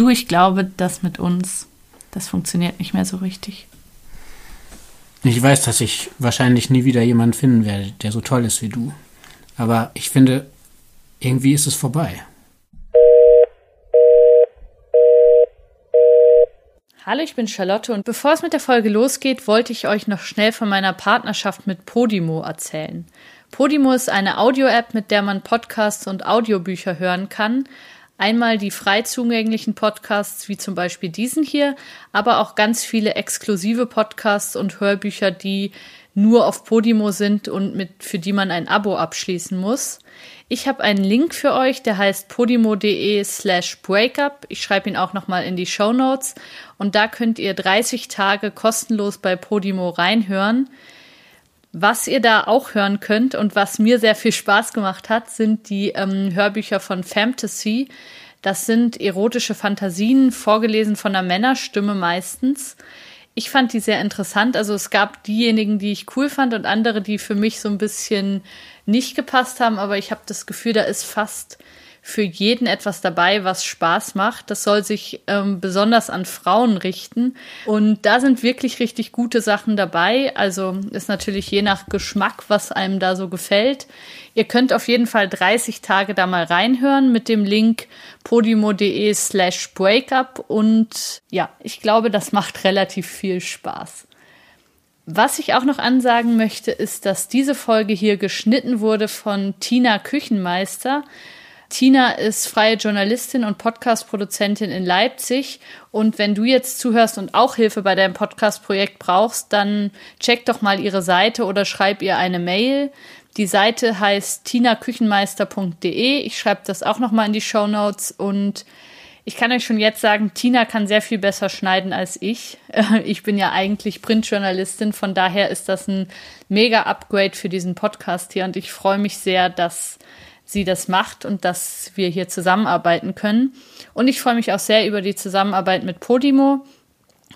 Du, ich glaube, das mit uns, das funktioniert nicht mehr so richtig. Ich weiß, dass ich wahrscheinlich nie wieder jemanden finden werde, der so toll ist wie du. Aber ich finde, irgendwie ist es vorbei. Hallo, ich bin Charlotte und bevor es mit der Folge losgeht, wollte ich euch noch schnell von meiner Partnerschaft mit Podimo erzählen. Podimo ist eine Audio-App, mit der man Podcasts und Audiobücher hören kann. Einmal die frei zugänglichen Podcasts, wie zum Beispiel diesen hier, aber auch ganz viele exklusive Podcasts und Hörbücher, die nur auf Podimo sind und mit, für die man ein Abo abschließen muss. Ich habe einen Link für euch, der heißt podimo.de slash breakup. Ich schreibe ihn auch nochmal in die Show Notes. Und da könnt ihr 30 Tage kostenlos bei Podimo reinhören. Was ihr da auch hören könnt und was mir sehr viel Spaß gemacht hat, sind die ähm, Hörbücher von Fantasy. Das sind erotische Fantasien, vorgelesen von einer Männerstimme meistens. Ich fand die sehr interessant. Also es gab diejenigen, die ich cool fand und andere, die für mich so ein bisschen nicht gepasst haben. Aber ich habe das Gefühl, da ist fast für jeden etwas dabei, was Spaß macht. Das soll sich ähm, besonders an Frauen richten. Und da sind wirklich richtig gute Sachen dabei. Also ist natürlich je nach Geschmack, was einem da so gefällt. Ihr könnt auf jeden Fall 30 Tage da mal reinhören mit dem Link podimo.de slash breakup. Und ja, ich glaube, das macht relativ viel Spaß. Was ich auch noch ansagen möchte, ist, dass diese Folge hier geschnitten wurde von Tina Küchenmeister. Tina ist freie Journalistin und Podcast-Produzentin in Leipzig. Und wenn du jetzt zuhörst und auch Hilfe bei deinem Podcast-Projekt brauchst, dann check doch mal ihre Seite oder schreib ihr eine Mail. Die Seite heißt tinaküchenmeister.de. Ich schreibe das auch noch mal in die Show Notes und ich kann euch schon jetzt sagen, Tina kann sehr viel besser schneiden als ich. Ich bin ja eigentlich Printjournalistin, von daher ist das ein mega Upgrade für diesen Podcast hier und ich freue mich sehr, dass sie das macht und dass wir hier zusammenarbeiten können. Und ich freue mich auch sehr über die Zusammenarbeit mit Podimo,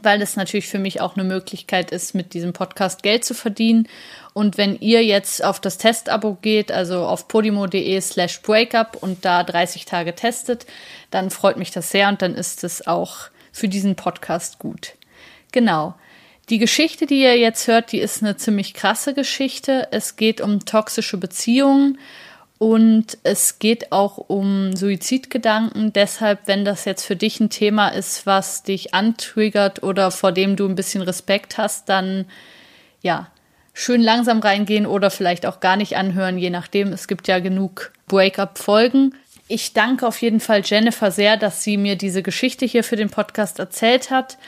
weil das natürlich für mich auch eine Möglichkeit ist, mit diesem Podcast Geld zu verdienen. Und wenn ihr jetzt auf das Testabo geht, also auf podimo.de slash breakup und da 30 Tage testet, dann freut mich das sehr und dann ist es auch für diesen Podcast gut. Genau. Die Geschichte, die ihr jetzt hört, die ist eine ziemlich krasse Geschichte. Es geht um toxische Beziehungen und es geht auch um Suizidgedanken. Deshalb, wenn das jetzt für dich ein Thema ist, was dich antriggert oder vor dem du ein bisschen Respekt hast, dann ja, schön langsam reingehen oder vielleicht auch gar nicht anhören, je nachdem. Es gibt ja genug Breakup-Folgen. Ich danke auf jeden Fall Jennifer sehr, dass sie mir diese Geschichte hier für den Podcast erzählt hat.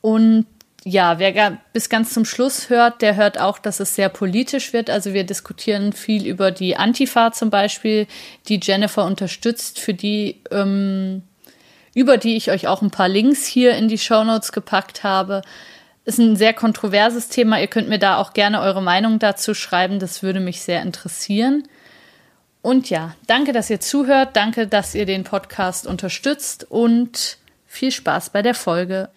Und ja, wer bis ganz zum Schluss hört, der hört auch, dass es sehr politisch wird. Also wir diskutieren viel über die Antifa zum Beispiel, die Jennifer unterstützt, für die, ähm, über die ich euch auch ein paar Links hier in die Show Notes gepackt habe. Ist ein sehr kontroverses Thema. Ihr könnt mir da auch gerne eure Meinung dazu schreiben. Das würde mich sehr interessieren. Und ja, danke, dass ihr zuhört. Danke, dass ihr den Podcast unterstützt und viel Spaß bei der Folge.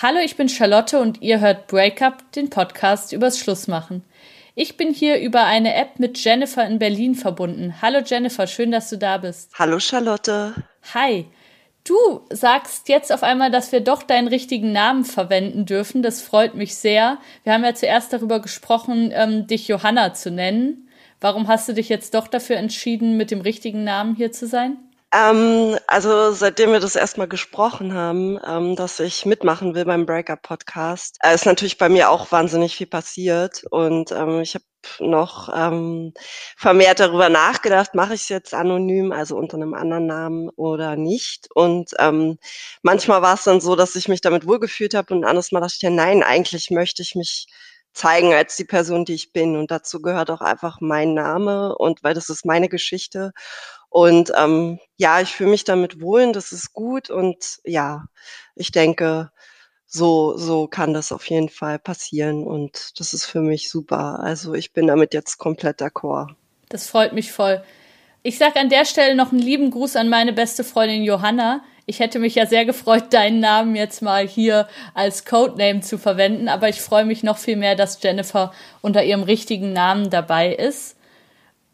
Hallo, ich bin Charlotte und ihr hört Breakup, den Podcast übers Schlussmachen. Ich bin hier über eine App mit Jennifer in Berlin verbunden. Hallo Jennifer, schön, dass du da bist. Hallo Charlotte. Hi. Du sagst jetzt auf einmal, dass wir doch deinen richtigen Namen verwenden dürfen. Das freut mich sehr. Wir haben ja zuerst darüber gesprochen, ähm, dich Johanna zu nennen. Warum hast du dich jetzt doch dafür entschieden, mit dem richtigen Namen hier zu sein? Ähm, also seitdem wir das erstmal gesprochen haben, ähm, dass ich mitmachen will beim Breakup Podcast, äh, ist natürlich bei mir auch wahnsinnig viel passiert und ähm, ich habe noch ähm, vermehrt darüber nachgedacht, mache ich es jetzt anonym, also unter einem anderen Namen oder nicht. Und ähm, manchmal war es dann so, dass ich mich damit wohlgefühlt habe und anderes Mal dachte ich, ja, nein, eigentlich möchte ich mich zeigen als die Person, die ich bin. Und dazu gehört auch einfach mein Name und weil das ist meine Geschichte. Und ähm, ja, ich fühle mich damit wohl und das ist gut. Und ja, ich denke, so, so kann das auf jeden Fall passieren. Und das ist für mich super. Also ich bin damit jetzt komplett d'accord. Das freut mich voll. Ich sage an der Stelle noch einen lieben Gruß an meine beste Freundin Johanna. Ich hätte mich ja sehr gefreut, deinen Namen jetzt mal hier als Codename zu verwenden, aber ich freue mich noch viel mehr, dass Jennifer unter ihrem richtigen Namen dabei ist.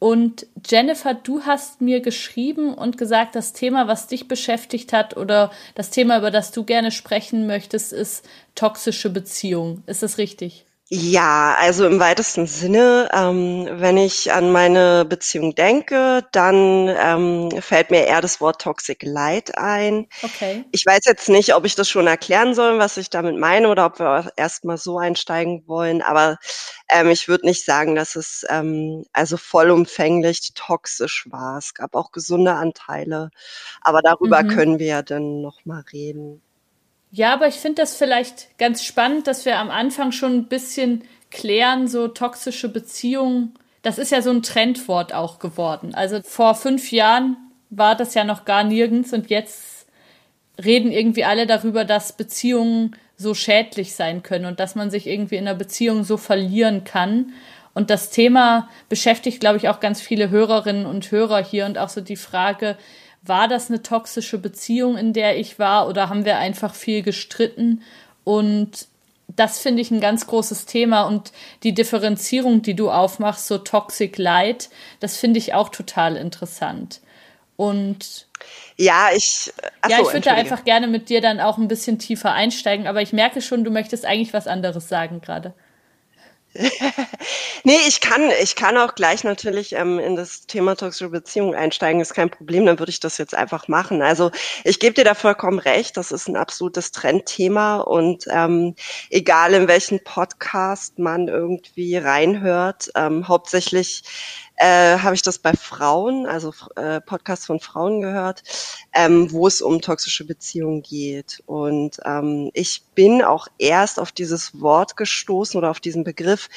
Und Jennifer, du hast mir geschrieben und gesagt, das Thema, was dich beschäftigt hat oder das Thema, über das du gerne sprechen möchtest, ist toxische Beziehung. Ist das richtig? Ja, also im weitesten Sinne, ähm, wenn ich an meine Beziehung denke, dann ähm, fällt mir eher das Wort Toxic Light ein. Okay. Ich weiß jetzt nicht, ob ich das schon erklären soll, was ich damit meine, oder ob wir erstmal so einsteigen wollen, aber ähm, ich würde nicht sagen, dass es ähm, also vollumfänglich toxisch war. Es gab auch gesunde Anteile, aber darüber Mhm. können wir ja dann nochmal reden. Ja, aber ich finde das vielleicht ganz spannend, dass wir am Anfang schon ein bisschen klären, so toxische Beziehungen. Das ist ja so ein Trendwort auch geworden. Also vor fünf Jahren war das ja noch gar nirgends und jetzt reden irgendwie alle darüber, dass Beziehungen so schädlich sein können und dass man sich irgendwie in einer Beziehung so verlieren kann. Und das Thema beschäftigt, glaube ich, auch ganz viele Hörerinnen und Hörer hier und auch so die Frage, war das eine toxische Beziehung, in der ich war, oder haben wir einfach viel gestritten? Und das finde ich ein ganz großes Thema und die Differenzierung, die du aufmachst, so Toxic Light, das finde ich auch total interessant. Und Ja, ich, ja, ich würde da einfach gerne mit dir dann auch ein bisschen tiefer einsteigen, aber ich merke schon, du möchtest eigentlich was anderes sagen gerade. Nee, ich kann, ich kann auch gleich natürlich ähm, in das Thema toxische Beziehung einsteigen, ist kein Problem, dann würde ich das jetzt einfach machen. Also ich gebe dir da vollkommen recht, das ist ein absolutes Trendthema und ähm, egal in welchen Podcast man irgendwie reinhört, ähm, hauptsächlich äh, habe ich das bei Frauen, also äh, Podcasts von Frauen gehört, ähm, wo es um toxische Beziehungen geht. Und ähm, ich bin auch erst auf dieses Wort gestoßen oder auf diesen Begriff,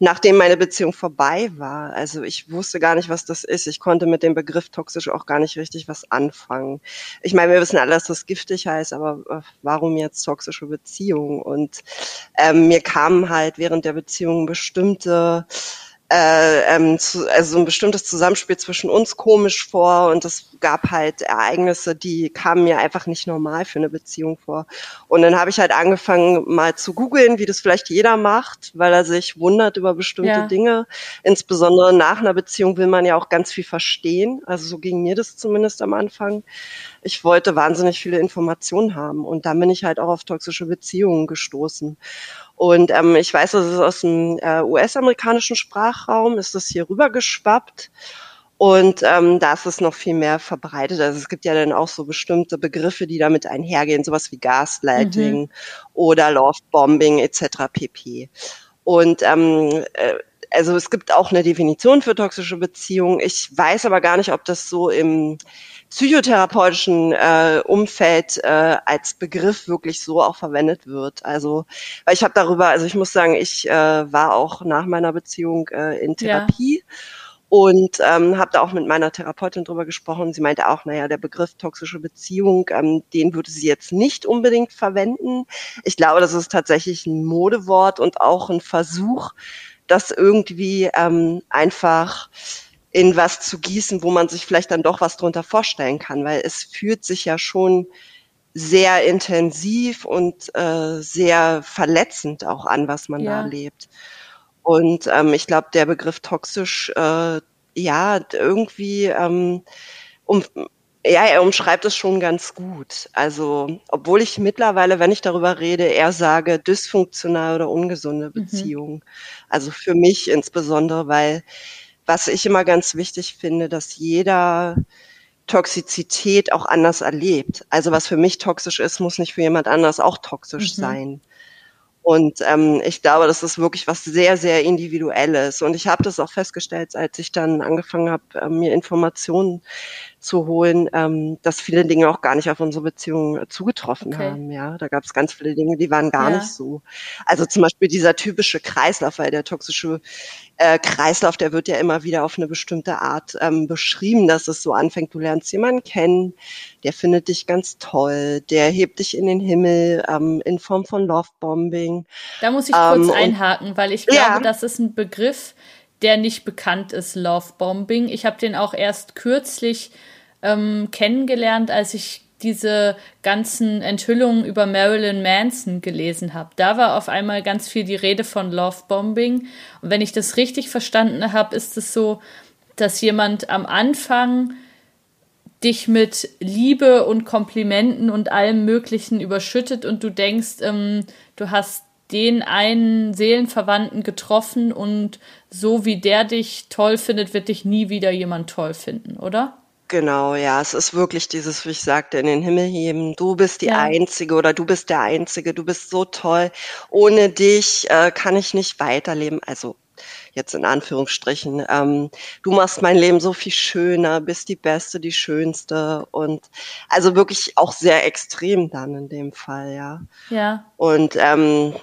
nachdem meine Beziehung vorbei war. Also ich wusste gar nicht, was das ist. Ich konnte mit dem Begriff toxisch auch gar nicht richtig was anfangen. Ich meine, wir wissen alle, dass das giftig heißt, aber äh, warum jetzt toxische Beziehung? Und ähm, mir kamen halt während der Beziehung bestimmte äh, ähm, zu, also ein bestimmtes Zusammenspiel zwischen uns komisch vor und es gab halt Ereignisse, die kamen mir einfach nicht normal für eine Beziehung vor. Und dann habe ich halt angefangen mal zu googeln, wie das vielleicht jeder macht, weil er sich wundert über bestimmte Ja. Dinge. Insbesondere nach einer Beziehung will man ja auch ganz viel verstehen. Also so ging mir das zumindest am Anfang. Ich wollte wahnsinnig viele Informationen haben und dann bin ich halt auch auf toxische Beziehungen gestoßen. Und ähm, ich weiß, das ist aus dem äh, US-amerikanischen Sprachraum, ist das hier rübergeschwappt. Und ähm, da ist es noch viel mehr verbreitet. Also es gibt ja dann auch so bestimmte Begriffe, die damit einhergehen, sowas wie Gaslighting oder Lovebombing etc. pp. Und ähm, äh, also es gibt auch eine Definition für toxische Beziehungen. Ich weiß aber gar nicht, ob das so im psychotherapeutischen äh, Umfeld äh, als Begriff wirklich so auch verwendet wird. Also, weil ich habe darüber, also ich muss sagen, ich äh, war auch nach meiner Beziehung äh, in Ja. Therapie und ähm, habe da auch mit meiner Therapeutin drüber gesprochen. Sie meinte auch, naja, der Begriff toxische Beziehung, ähm, den würde sie jetzt nicht unbedingt verwenden. Ich glaube, das ist tatsächlich ein Modewort und auch ein Versuch, das irgendwie ähm, einfach in was zu gießen, wo man sich vielleicht dann doch was drunter vorstellen kann, weil es fühlt sich ja schon sehr intensiv und äh, sehr verletzend auch an, was man Ja. da erlebt. Und ähm, ich glaube, der Begriff toxisch, äh, ja, irgendwie, ähm, um, ja, er umschreibt es schon ganz gut. Also, obwohl ich mittlerweile, wenn ich darüber rede, eher sage, dysfunktional oder ungesunde Beziehungen. Also für mich insbesondere, weil was ich immer ganz wichtig finde, dass jeder Toxizität auch anders erlebt. Also was für mich toxisch ist, muss nicht für jemand anders auch toxisch Mhm. sein. Und ähm, ich glaube, das ist wirklich was sehr, sehr Individuelles. Und ich habe das auch festgestellt, als ich dann angefangen habe, äh, mir Informationen zu holen, ähm, dass viele Dinge auch gar nicht auf unsere Beziehung äh, zugetroffen Okay. haben. Ja, da gab es ganz viele Dinge, die waren gar Ja. nicht so. Also zum Beispiel dieser typische Kreislauf, weil der toxische äh, Kreislauf, der wird ja immer wieder auf eine bestimmte Art ähm, beschrieben, dass es so anfängt, du lernst jemanden kennen, der findet dich ganz toll, der hebt dich in den Himmel ähm, in Form von Lovebombing. Da muss ich Ähm, kurz und- einhaken, weil ich glaube, Ja. das ist ein Begriff, der nicht bekannt ist, Lovebombing. Ich habe den auch erst kürzlich ähm, kennengelernt, als ich diese ganzen Enthüllungen über Marilyn Manson gelesen habe. Da war auf einmal ganz viel die Rede von Lovebombing. Und wenn ich das richtig verstanden habe, ist es so, dass jemand am Anfang dich mit Liebe und Komplimenten und allem Möglichen überschüttet und du denkst, ähm, du hast den einen Seelenverwandten getroffen und so wie der dich toll findet, wird dich nie wieder jemand toll finden, oder? Genau, ja, es ist wirklich dieses, wie ich sagte, in den Himmel heben. Du bist die ja. Einzige oder du bist der Einzige, du bist so toll. Ohne dich äh, kann ich nicht weiterleben. Also jetzt in Anführungsstrichen. Ähm, du machst mein Leben so viel schöner, bist die Beste, die Schönste und also wirklich auch sehr extrem dann in dem Fall, ja. Ja. Und ähm,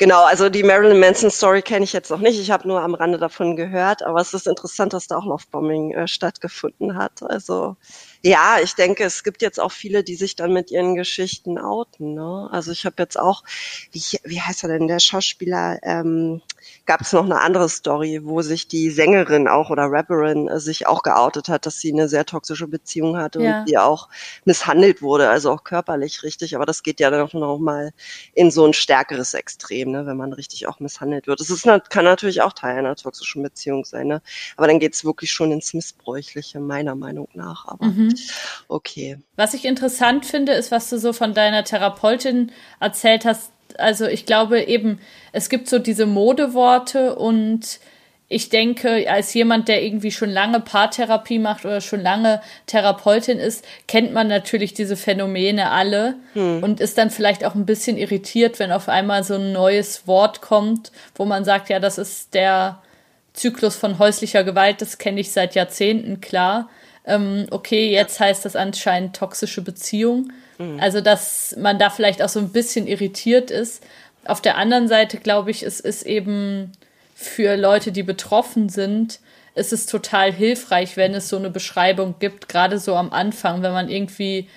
Genau, also die Marilyn Manson Story kenne ich jetzt noch nicht. Ich habe nur am Rande davon gehört, aber es ist interessant, dass da auch Lovebombing äh, stattgefunden hat. Also ja, ich denke, es gibt jetzt auch viele, die sich dann mit ihren Geschichten outen. Ne? Also ich habe jetzt auch, wie, wie heißt er denn, der Schauspieler, ähm, gab es noch eine andere Story, wo sich die Sängerin auch oder Rapperin äh, sich auch geoutet hat, dass sie eine sehr toxische Beziehung hatte ja. und die auch misshandelt wurde, also auch körperlich richtig. Aber das geht ja dann auch noch mal in so ein stärkeres Extrem, ne, wenn man richtig auch misshandelt wird. Das ist, kann natürlich auch Teil einer toxischen Beziehung sein, ne? aber dann geht es wirklich schon ins Missbräuchliche, meiner Meinung nach. Aber mhm. Okay. Was ich interessant finde, ist, was du so von deiner Therapeutin erzählt hast. Also ich glaube eben, es gibt so diese Modeworte und ich denke, als jemand, der irgendwie schon lange Paartherapie macht oder schon lange Therapeutin ist, kennt man natürlich diese Phänomene alle hm. und ist dann vielleicht auch ein bisschen irritiert, wenn auf einmal so ein neues Wort kommt, wo man sagt, ja, das ist der Zyklus von häuslicher Gewalt, das kenne ich seit Jahrzehnten klar ähm, okay, jetzt heißt das anscheinend toxische Beziehung. Mhm. Also, dass man da vielleicht auch so ein bisschen irritiert ist. Auf der anderen Seite glaube ich, es ist eben für Leute, die betroffen sind, ist es total hilfreich, wenn es so eine Beschreibung gibt, gerade so am Anfang, wenn man irgendwie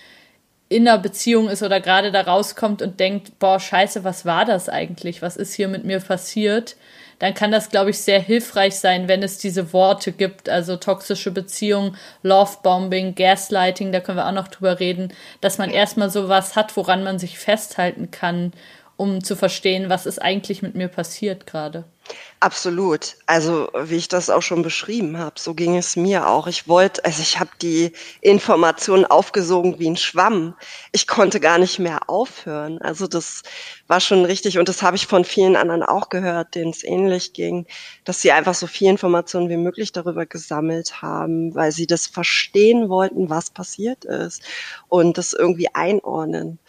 in einer Beziehung ist oder gerade da rauskommt und denkt, boah, scheiße, was war das eigentlich? Was ist hier mit mir passiert? Dann kann das, glaube ich, sehr hilfreich sein, wenn es diese Worte gibt, also toxische Beziehung, Lovebombing, Gaslighting, da können wir auch noch drüber reden, dass man erstmal sowas hat, woran man sich festhalten kann, um zu verstehen, was ist eigentlich mit mir passiert gerade. Absolut. Also wie ich das auch schon beschrieben habe, so ging es mir auch. Ich wollte, also ich habe die Informationen aufgesogen wie ein Schwamm. Ich konnte gar nicht mehr aufhören. Also das war schon richtig und das habe ich von vielen anderen auch gehört, denen es ähnlich ging, dass sie einfach so viel Informationen wie möglich darüber gesammelt haben, weil sie das verstehen wollten, was passiert ist und das irgendwie einordnen.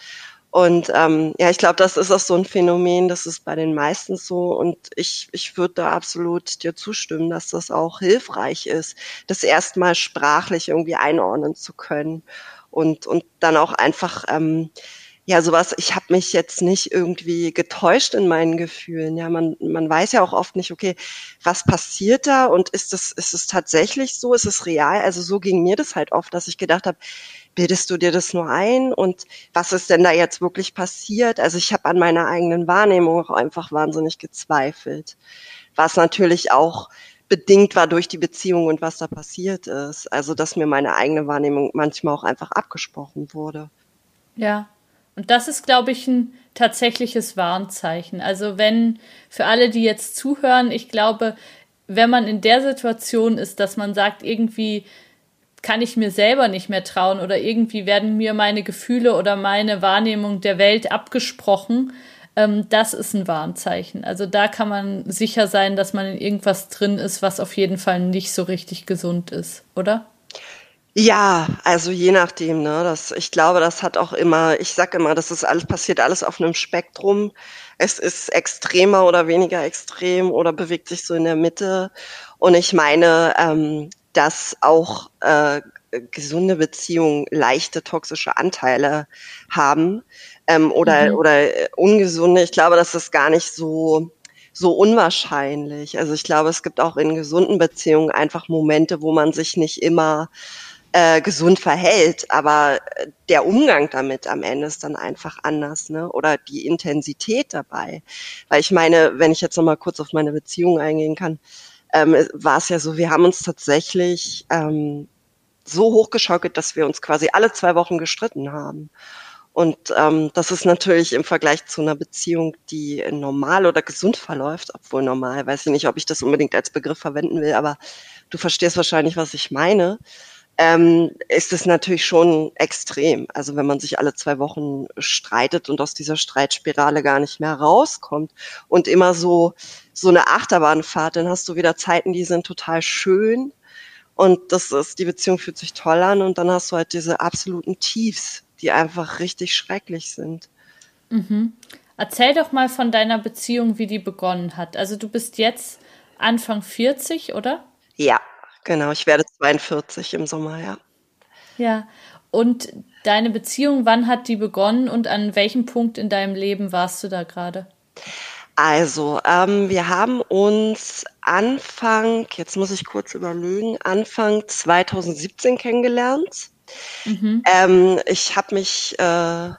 Und ähm, ja, ich glaube, das ist auch so ein Phänomen, das ist bei den meisten so. Und ich, ich würde da absolut dir zustimmen, dass das auch hilfreich ist, das erstmal sprachlich irgendwie einordnen zu können. Und, und dann auch einfach, ähm, ja, sowas, ich habe mich jetzt nicht irgendwie getäuscht in meinen Gefühlen. Ja, man, man weiß ja auch oft nicht, okay, was passiert da und ist das, ist es tatsächlich so, ist es real? Also so ging mir das halt oft, dass ich gedacht habe, bildest du dir das nur ein und was ist denn da jetzt wirklich passiert? Also ich habe an meiner eigenen Wahrnehmung auch einfach wahnsinnig gezweifelt, was natürlich auch bedingt war durch die Beziehung und was da passiert ist. Also dass mir meine eigene Wahrnehmung manchmal auch einfach abgesprochen wurde. Ja, und das ist, glaube ich, ein tatsächliches Warnzeichen. Also wenn für alle, die jetzt zuhören, ich glaube, wenn man in der Situation ist, dass man sagt, irgendwie kann ich mir selber nicht mehr trauen oder irgendwie werden mir meine Gefühle oder meine Wahrnehmung der Welt abgesprochen. Ähm, das ist ein Warnzeichen. Also da kann man sicher sein, dass man in irgendwas drin ist, was auf jeden Fall nicht so richtig gesund ist, oder? Ja, also je nachdem, ne? Das, ich glaube, das hat auch immer, ich sag immer, das ist alles, passiert alles auf einem Spektrum. Es ist extremer oder weniger extrem oder bewegt sich so in der Mitte. Und ich meine, ähm, dass auch äh, gesunde Beziehungen leichte toxische Anteile haben ähm, oder, mhm. oder äh, ungesunde. Ich glaube, das ist gar nicht so so unwahrscheinlich. Also ich glaube, es gibt auch in gesunden Beziehungen einfach Momente, wo man sich nicht immer äh, gesund verhält, aber äh, der Umgang damit am Ende ist dann einfach anders, ne? Oder die Intensität dabei. Weil ich meine, wenn ich jetzt noch mal kurz auf meine Beziehung eingehen kann, ähm, war es ja so, wir haben uns tatsächlich ähm, so hochgeschaukelt, dass wir uns quasi alle zwei Wochen gestritten haben. Und ähm, das ist natürlich im Vergleich zu einer Beziehung, die normal oder gesund verläuft, obwohl normal, weiß ich nicht, ob ich das unbedingt als Begriff verwenden will, aber du verstehst wahrscheinlich, was ich meine, ähm, ist es natürlich schon extrem. Also wenn man sich alle zwei Wochen streitet und aus dieser Streitspirale gar nicht mehr rauskommt und immer so, so eine Achterbahnfahrt, dann hast du wieder Zeiten, die sind total schön und das ist, die Beziehung fühlt sich toll an und dann hast du halt diese absoluten Tiefs, die einfach richtig schrecklich sind. Mhm. Erzähl doch mal von deiner Beziehung, wie die begonnen hat. Also du bist jetzt Anfang 40, oder? Ja, genau. Ich werde 42 im Sommer, ja. Ja. Und deine Beziehung, wann hat die begonnen und an welchem Punkt in deinem Leben warst du da gerade? Also, ähm, wir haben uns Anfang, jetzt muss ich kurz überlegen, Anfang 2017 kennengelernt. Mhm. Ähm, ich habe mich äh,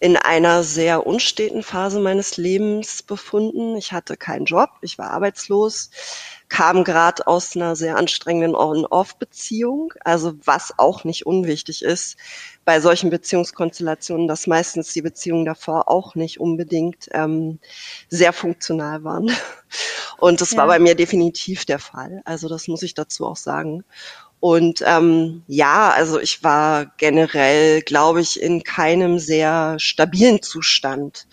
in einer sehr unsteten Phase meines Lebens befunden. Ich hatte keinen Job, ich war arbeitslos, kam gerade aus einer sehr anstrengenden On-Off-Beziehung, also was auch nicht unwichtig ist bei solchen Beziehungskonstellationen, dass meistens die Beziehungen davor auch nicht unbedingt ähm, sehr funktional waren. Und das ja. war bei mir definitiv der Fall. Also das muss ich dazu auch sagen. Und ähm, ja, also ich war generell, glaube ich, in keinem sehr stabilen Zustand.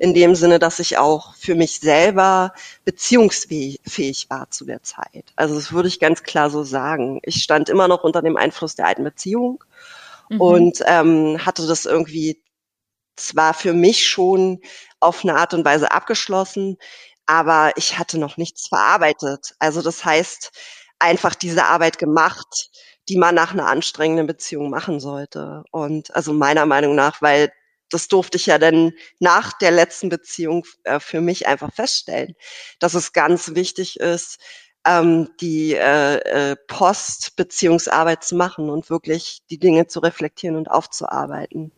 In dem Sinne, dass ich auch für mich selber beziehungsfähig war zu der Zeit. Also das würde ich ganz klar so sagen. Ich stand immer noch unter dem Einfluss der alten Beziehung mhm. und ähm, hatte das irgendwie zwar für mich schon auf eine Art und Weise abgeschlossen, aber ich hatte noch nichts verarbeitet. Also das heißt, einfach diese Arbeit gemacht, die man nach einer anstrengenden Beziehung machen sollte. Und also meiner Meinung nach, weil das durfte ich ja dann nach der letzten Beziehung äh, für mich einfach feststellen, dass es ganz wichtig ist, ähm, die äh, äh, Post-Beziehungsarbeit zu machen und wirklich die Dinge zu reflektieren und aufzuarbeiten.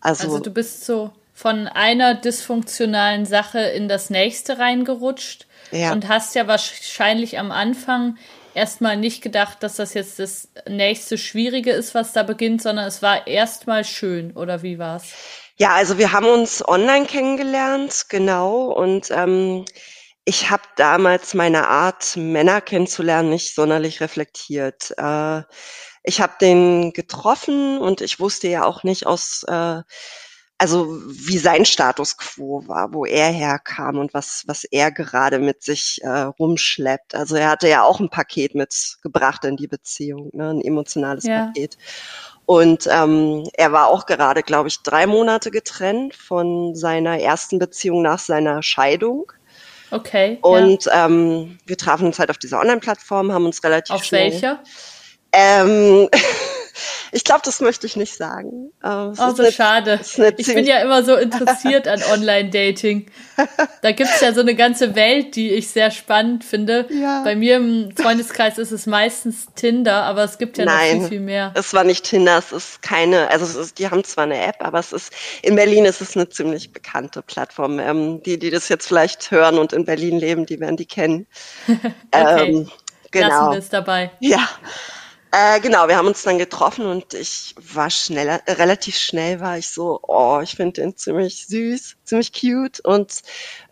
Also, also du bist so von einer dysfunktionalen Sache in das nächste reingerutscht ja. und hast ja wahrscheinlich am Anfang erstmal nicht gedacht, dass das jetzt das nächste Schwierige ist, was da beginnt, sondern es war erstmal schön, oder wie war's? Ja, also wir haben uns online kennengelernt, genau, und ähm, ich habe damals meine Art, Männer kennenzulernen, nicht sonderlich reflektiert. Äh, ich habe den getroffen und ich wusste ja auch nicht aus äh, also wie sein Status quo war, wo er herkam und was, was er gerade mit sich äh, rumschleppt. Also er hatte ja auch ein Paket mitgebracht in die Beziehung, ne, ein emotionales ja. Paket. Und ähm, er war auch gerade, glaube ich, drei Monate getrennt von seiner ersten Beziehung nach seiner Scheidung. Okay. Und ja. ähm, wir trafen uns halt auf dieser Online-Plattform, haben uns relativ auf schnell. Auf welcher? Ähm, Ich glaube, das möchte ich nicht sagen. Ähm, oh, so eine, schade. Ich bin ja immer so interessiert an Online-Dating. Da gibt's ja so eine ganze Welt, die ich sehr spannend finde. Ja. Bei mir im Freundeskreis ist es meistens Tinder, aber es gibt ja Nein, noch viel, viel mehr. Es war nicht Tinder, es ist keine, also es ist, die haben zwar eine App, aber es ist, in Berlin ist es eine ziemlich bekannte Plattform. Ähm, die, die das jetzt vielleicht hören und in Berlin leben, die werden die kennen. okay. Ähm, genau. Lassen wir es dabei. Ja. Äh, genau, wir haben uns dann getroffen und ich war schneller, äh, relativ schnell war ich so, oh, ich finde den ziemlich süß, ziemlich cute und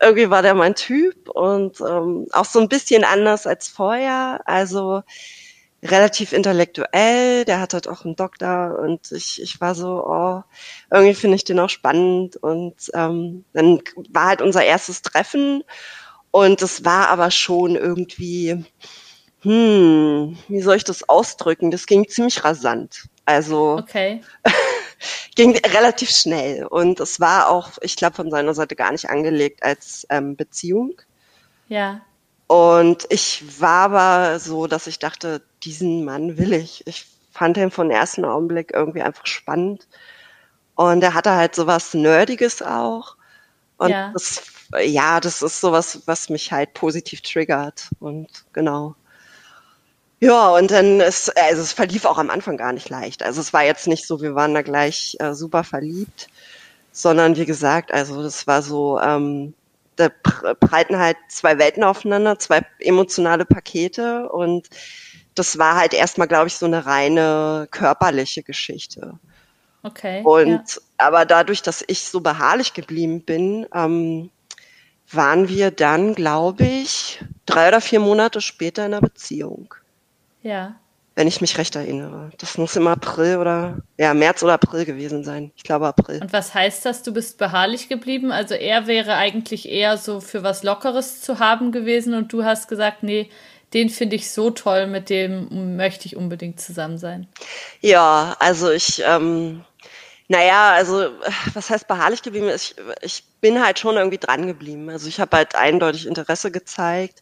irgendwie war der mein Typ und ähm, auch so ein bisschen anders als vorher, also relativ intellektuell, der hat halt auch einen Doktor und ich, ich war so, oh, irgendwie finde ich den auch spannend und ähm, dann war halt unser erstes Treffen und es war aber schon irgendwie, hm, wie soll ich das ausdrücken? Das ging ziemlich rasant. Also okay. ging relativ schnell. Und es war auch, ich glaube, von seiner Seite gar nicht angelegt als ähm, Beziehung. Ja. Und ich war aber so, dass ich dachte, diesen Mann will ich. Ich fand ihn von ersten Augenblick irgendwie einfach spannend. Und er hatte halt sowas Nerdiges auch. Und ja. das, ja, das ist sowas, was mich halt positiv triggert. Und genau. Ja, und dann ist, also es verlief auch am Anfang gar nicht leicht. Also es war jetzt nicht so, wir waren da gleich äh, super verliebt, sondern wie gesagt, also das war so, ähm, da prallten halt zwei Welten aufeinander, zwei emotionale Pakete und das war halt erstmal, glaube ich, so eine reine körperliche Geschichte. Okay. Und ja. aber dadurch, dass ich so beharrlich geblieben bin, ähm, waren wir dann, glaube ich, drei oder vier Monate später in einer Beziehung. Ja. Wenn ich mich recht erinnere. Das muss im April oder, ja, März oder April gewesen sein. Ich glaube April. Und was heißt das? Du bist beharrlich geblieben? Also er wäre eigentlich eher so für was Lockeres zu haben gewesen und du hast gesagt, nee, den finde ich so toll, mit dem möchte ich unbedingt zusammen sein. Ja, also ich, ähm, naja, also was heißt beharrlich geblieben? Ich, ich bin halt schon irgendwie dran geblieben. Also ich habe halt eindeutig Interesse gezeigt.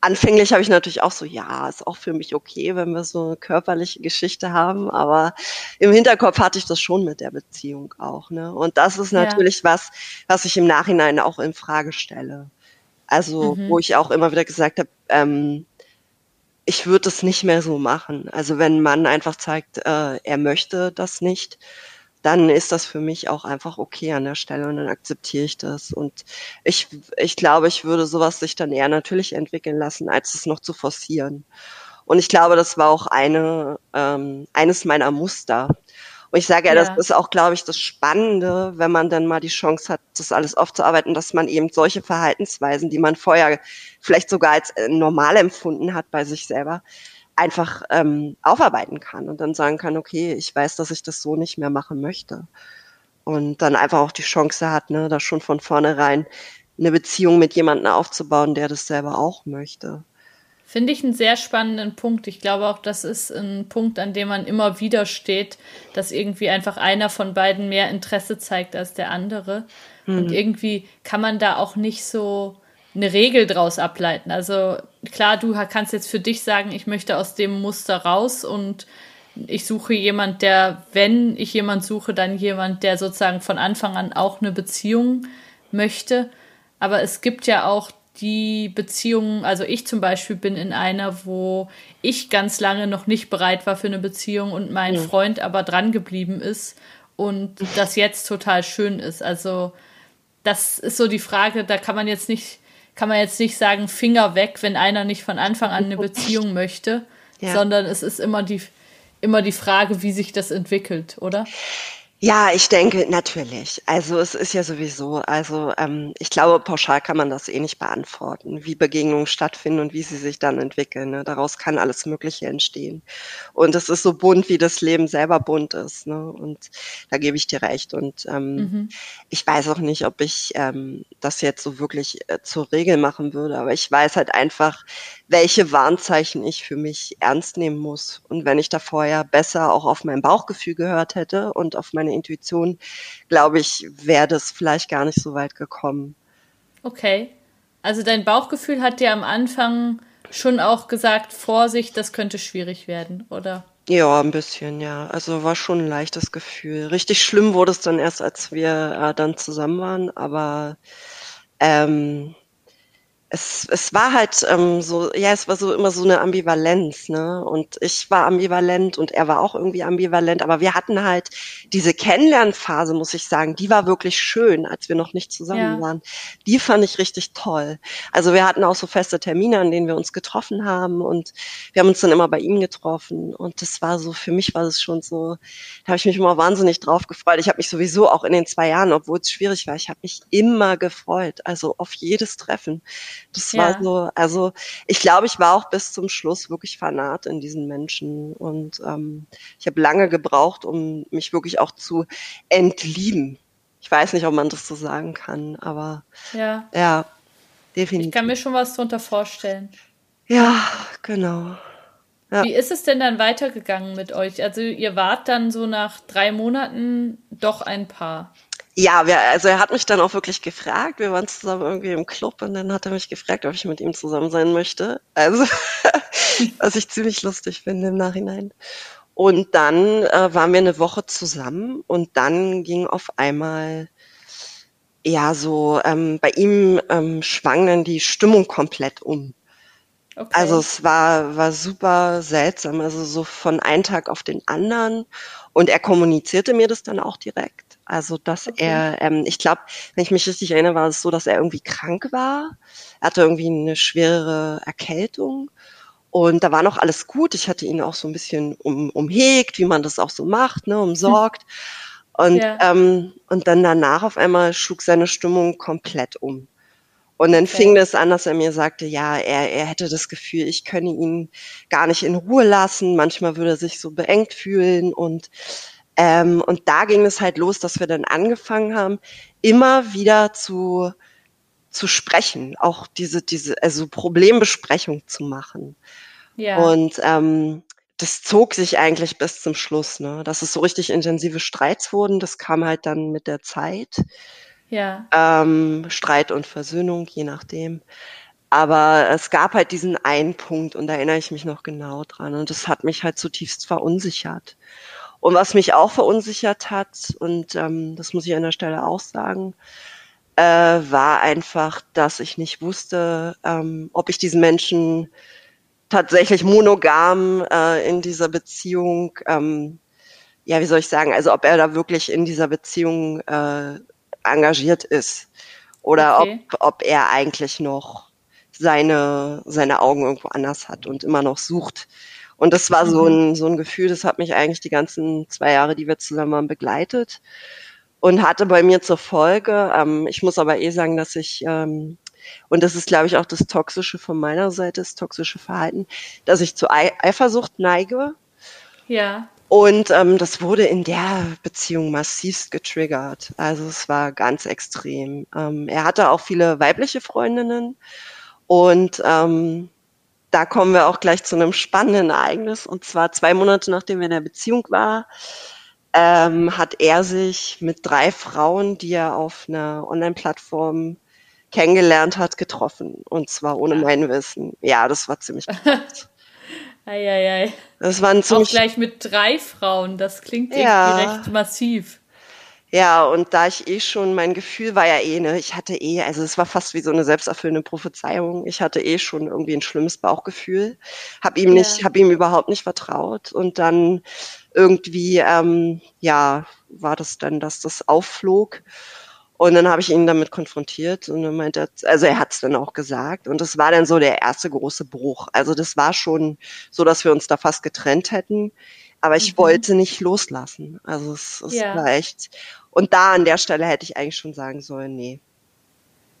Anfänglich habe ich natürlich auch so, ja, ist auch für mich okay, wenn wir so eine körperliche Geschichte haben, aber im Hinterkopf hatte ich das schon mit der Beziehung auch. Ne? Und das ist natürlich ja. was, was ich im Nachhinein auch in Frage stelle. Also mhm. wo ich auch immer wieder gesagt habe, ähm, ich würde es nicht mehr so machen. Also wenn ein Mann einfach zeigt, äh, er möchte das nicht, dann ist das für mich auch einfach okay an der Stelle und dann akzeptiere ich das. Und ich, ich glaube, ich würde sowas sich dann eher natürlich entwickeln lassen, als es noch zu forcieren. Und ich glaube, das war auch eine, ähm, eines meiner Muster. Und ich sage ja, ja, das ist auch, glaube ich, das Spannende, wenn man dann mal die Chance hat, das alles aufzuarbeiten, dass man eben solche Verhaltensweisen, die man vorher vielleicht sogar als äh, normal empfunden hat bei sich selber, einfach ähm, aufarbeiten kann und dann sagen kann, okay, ich weiß, dass ich das so nicht mehr machen möchte. Und dann einfach auch die Chance hat, ne, da schon von vornherein eine Beziehung mit jemandem aufzubauen, der das selber auch möchte. Finde ich einen sehr spannenden Punkt. Ich glaube auch, das ist ein Punkt, an dem man immer wieder steht, dass irgendwie einfach einer von beiden mehr Interesse zeigt als der andere. Mhm. Und irgendwie kann man da auch nicht so eine Regel draus ableiten. Also klar, du kannst jetzt für dich sagen, ich möchte aus dem Muster raus und ich suche jemand, der, wenn ich jemand suche, dann jemand, der sozusagen von Anfang an auch eine Beziehung möchte. Aber es gibt ja auch die Beziehungen, also ich zum Beispiel bin in einer, wo ich ganz lange noch nicht bereit war für eine Beziehung und mein ja. Freund aber dran geblieben ist und das jetzt total schön ist. Also das ist so die Frage, da kann man jetzt nicht kann man jetzt nicht sagen, Finger weg, wenn einer nicht von Anfang an eine Beziehung möchte, ja. sondern es ist immer die, immer die Frage, wie sich das entwickelt, oder? Ja, ich denke natürlich. Also es ist ja sowieso, also ähm, ich glaube, pauschal kann man das eh nicht beantworten, wie Begegnungen stattfinden und wie sie sich dann entwickeln. Ne? Daraus kann alles Mögliche entstehen. Und es ist so bunt, wie das Leben selber bunt ist. Ne? Und da gebe ich dir recht. Und ähm, mhm. ich weiß auch nicht, ob ich ähm, das jetzt so wirklich äh, zur Regel machen würde, aber ich weiß halt einfach, welche Warnzeichen ich für mich ernst nehmen muss. Und wenn ich da vorher besser auch auf mein Bauchgefühl gehört hätte und auf meine Intuition, glaube ich, wäre das vielleicht gar nicht so weit gekommen. Okay. Also dein Bauchgefühl hat dir am Anfang schon auch gesagt, Vorsicht, das könnte schwierig werden, oder? Ja, ein bisschen, ja. Also war schon ein leichtes Gefühl. Richtig schlimm wurde es dann erst, als wir äh, dann zusammen waren, aber ähm, es, es war halt ähm, so, ja, es war so immer so eine Ambivalenz, ne? Und ich war ambivalent und er war auch irgendwie ambivalent, aber wir hatten halt diese Kennenlernphase, muss ich sagen, die war wirklich schön, als wir noch nicht zusammen ja. waren. Die fand ich richtig toll. Also wir hatten auch so feste Termine, an denen wir uns getroffen haben und wir haben uns dann immer bei ihm getroffen und das war so, für mich war es schon so, da habe ich mich immer wahnsinnig drauf gefreut. Ich habe mich sowieso auch in den zwei Jahren, obwohl es schwierig war, ich habe mich immer gefreut, also auf jedes Treffen das ja. war so, also ich glaube, ich war auch bis zum Schluss wirklich fanat in diesen Menschen und ähm, ich habe lange gebraucht, um mich wirklich auch zu entlieben. Ich weiß nicht, ob man das so sagen kann, aber ja, ja definitiv. Ich kann mir schon was darunter vorstellen. Ja, genau. Ja. Wie ist es denn dann weitergegangen mit euch? Also ihr wart dann so nach drei Monaten doch ein Paar. Ja, wir, also er hat mich dann auch wirklich gefragt. Wir waren zusammen irgendwie im Club und dann hat er mich gefragt, ob ich mit ihm zusammen sein möchte. Also, was ich ziemlich lustig finde im Nachhinein. Und dann äh, waren wir eine Woche zusammen und dann ging auf einmal ja so ähm, bei ihm ähm, schwang dann die Stimmung komplett um. Okay. Also es war war super seltsam, also so von einem Tag auf den anderen und er kommunizierte mir das dann auch direkt. Also, dass okay. er, ähm, ich glaube, wenn ich mich richtig erinnere, war es so, dass er irgendwie krank war. Er hatte irgendwie eine schwere Erkältung. Und da war noch alles gut. Ich hatte ihn auch so ein bisschen um, umhegt, wie man das auch so macht, ne, umsorgt. Und, ja. ähm, und dann danach auf einmal schlug seine Stimmung komplett um. Und dann okay. fing es an, dass er mir sagte, ja, er, er hätte das Gefühl, ich könne ihn gar nicht in Ruhe lassen. Manchmal würde er sich so beengt fühlen. Und, ähm, und da ging es halt los, dass wir dann angefangen haben, immer wieder zu, zu sprechen, auch diese, diese, also Problembesprechung zu machen. Ja. Und ähm, das zog sich eigentlich bis zum Schluss, ne? Dass es so richtig intensive Streits wurden, das kam halt dann mit der Zeit. Ja. Ähm, Streit und Versöhnung, je nachdem. Aber es gab halt diesen einen Punkt und da erinnere ich mich noch genau dran. Und das hat mich halt zutiefst verunsichert. Und was mich auch verunsichert hat, und ähm, das muss ich an der Stelle auch sagen, äh, war einfach, dass ich nicht wusste, ähm, ob ich diesen Menschen tatsächlich monogam äh, in dieser Beziehung, ähm, ja, wie soll ich sagen, also ob er da wirklich in dieser Beziehung äh, engagiert ist oder okay. ob, ob er eigentlich noch seine, seine Augen irgendwo anders hat und immer noch sucht. Und das war mhm. so, ein, so ein Gefühl, das hat mich eigentlich die ganzen zwei Jahre, die wir zusammen waren, begleitet und hatte bei mir zur Folge, ähm, ich muss aber eh sagen, dass ich, ähm, und das ist, glaube ich, auch das Toxische von meiner Seite, das toxische Verhalten, dass ich zu Eifersucht neige. Ja. Und ähm, das wurde in der Beziehung massivst getriggert. Also es war ganz extrem. Ähm, er hatte auch viele weibliche Freundinnen und ähm, da kommen wir auch gleich zu einem spannenden Ereignis. Und zwar zwei Monate nachdem wir in der Beziehung war, ähm, hat er sich mit drei Frauen, die er auf einer Online-Plattform kennengelernt hat, getroffen. Und zwar ohne mein Wissen. Ja, das war ziemlich krass. Eieiei. Das waren ziemlich. Auch gleich mit drei Frauen, das klingt ja. recht massiv. Ja, und da ich eh schon, mein Gefühl war ja eh, ne, ich hatte eh, also es war fast wie so eine selbsterfüllende Prophezeiung. Ich hatte eh schon irgendwie ein schlimmes Bauchgefühl, hab ihm ja. nicht, hab ihm überhaupt nicht vertraut und dann irgendwie, ähm, ja, war das dann, dass das aufflog und dann habe ich ihn damit konfrontiert und dann meinte er, also er hat es dann auch gesagt. Und das war dann so der erste große Bruch. Also das war schon so, dass wir uns da fast getrennt hätten. Aber ich mhm. wollte nicht loslassen. Also es, es ja. war echt. Und da an der Stelle hätte ich eigentlich schon sagen sollen, nee,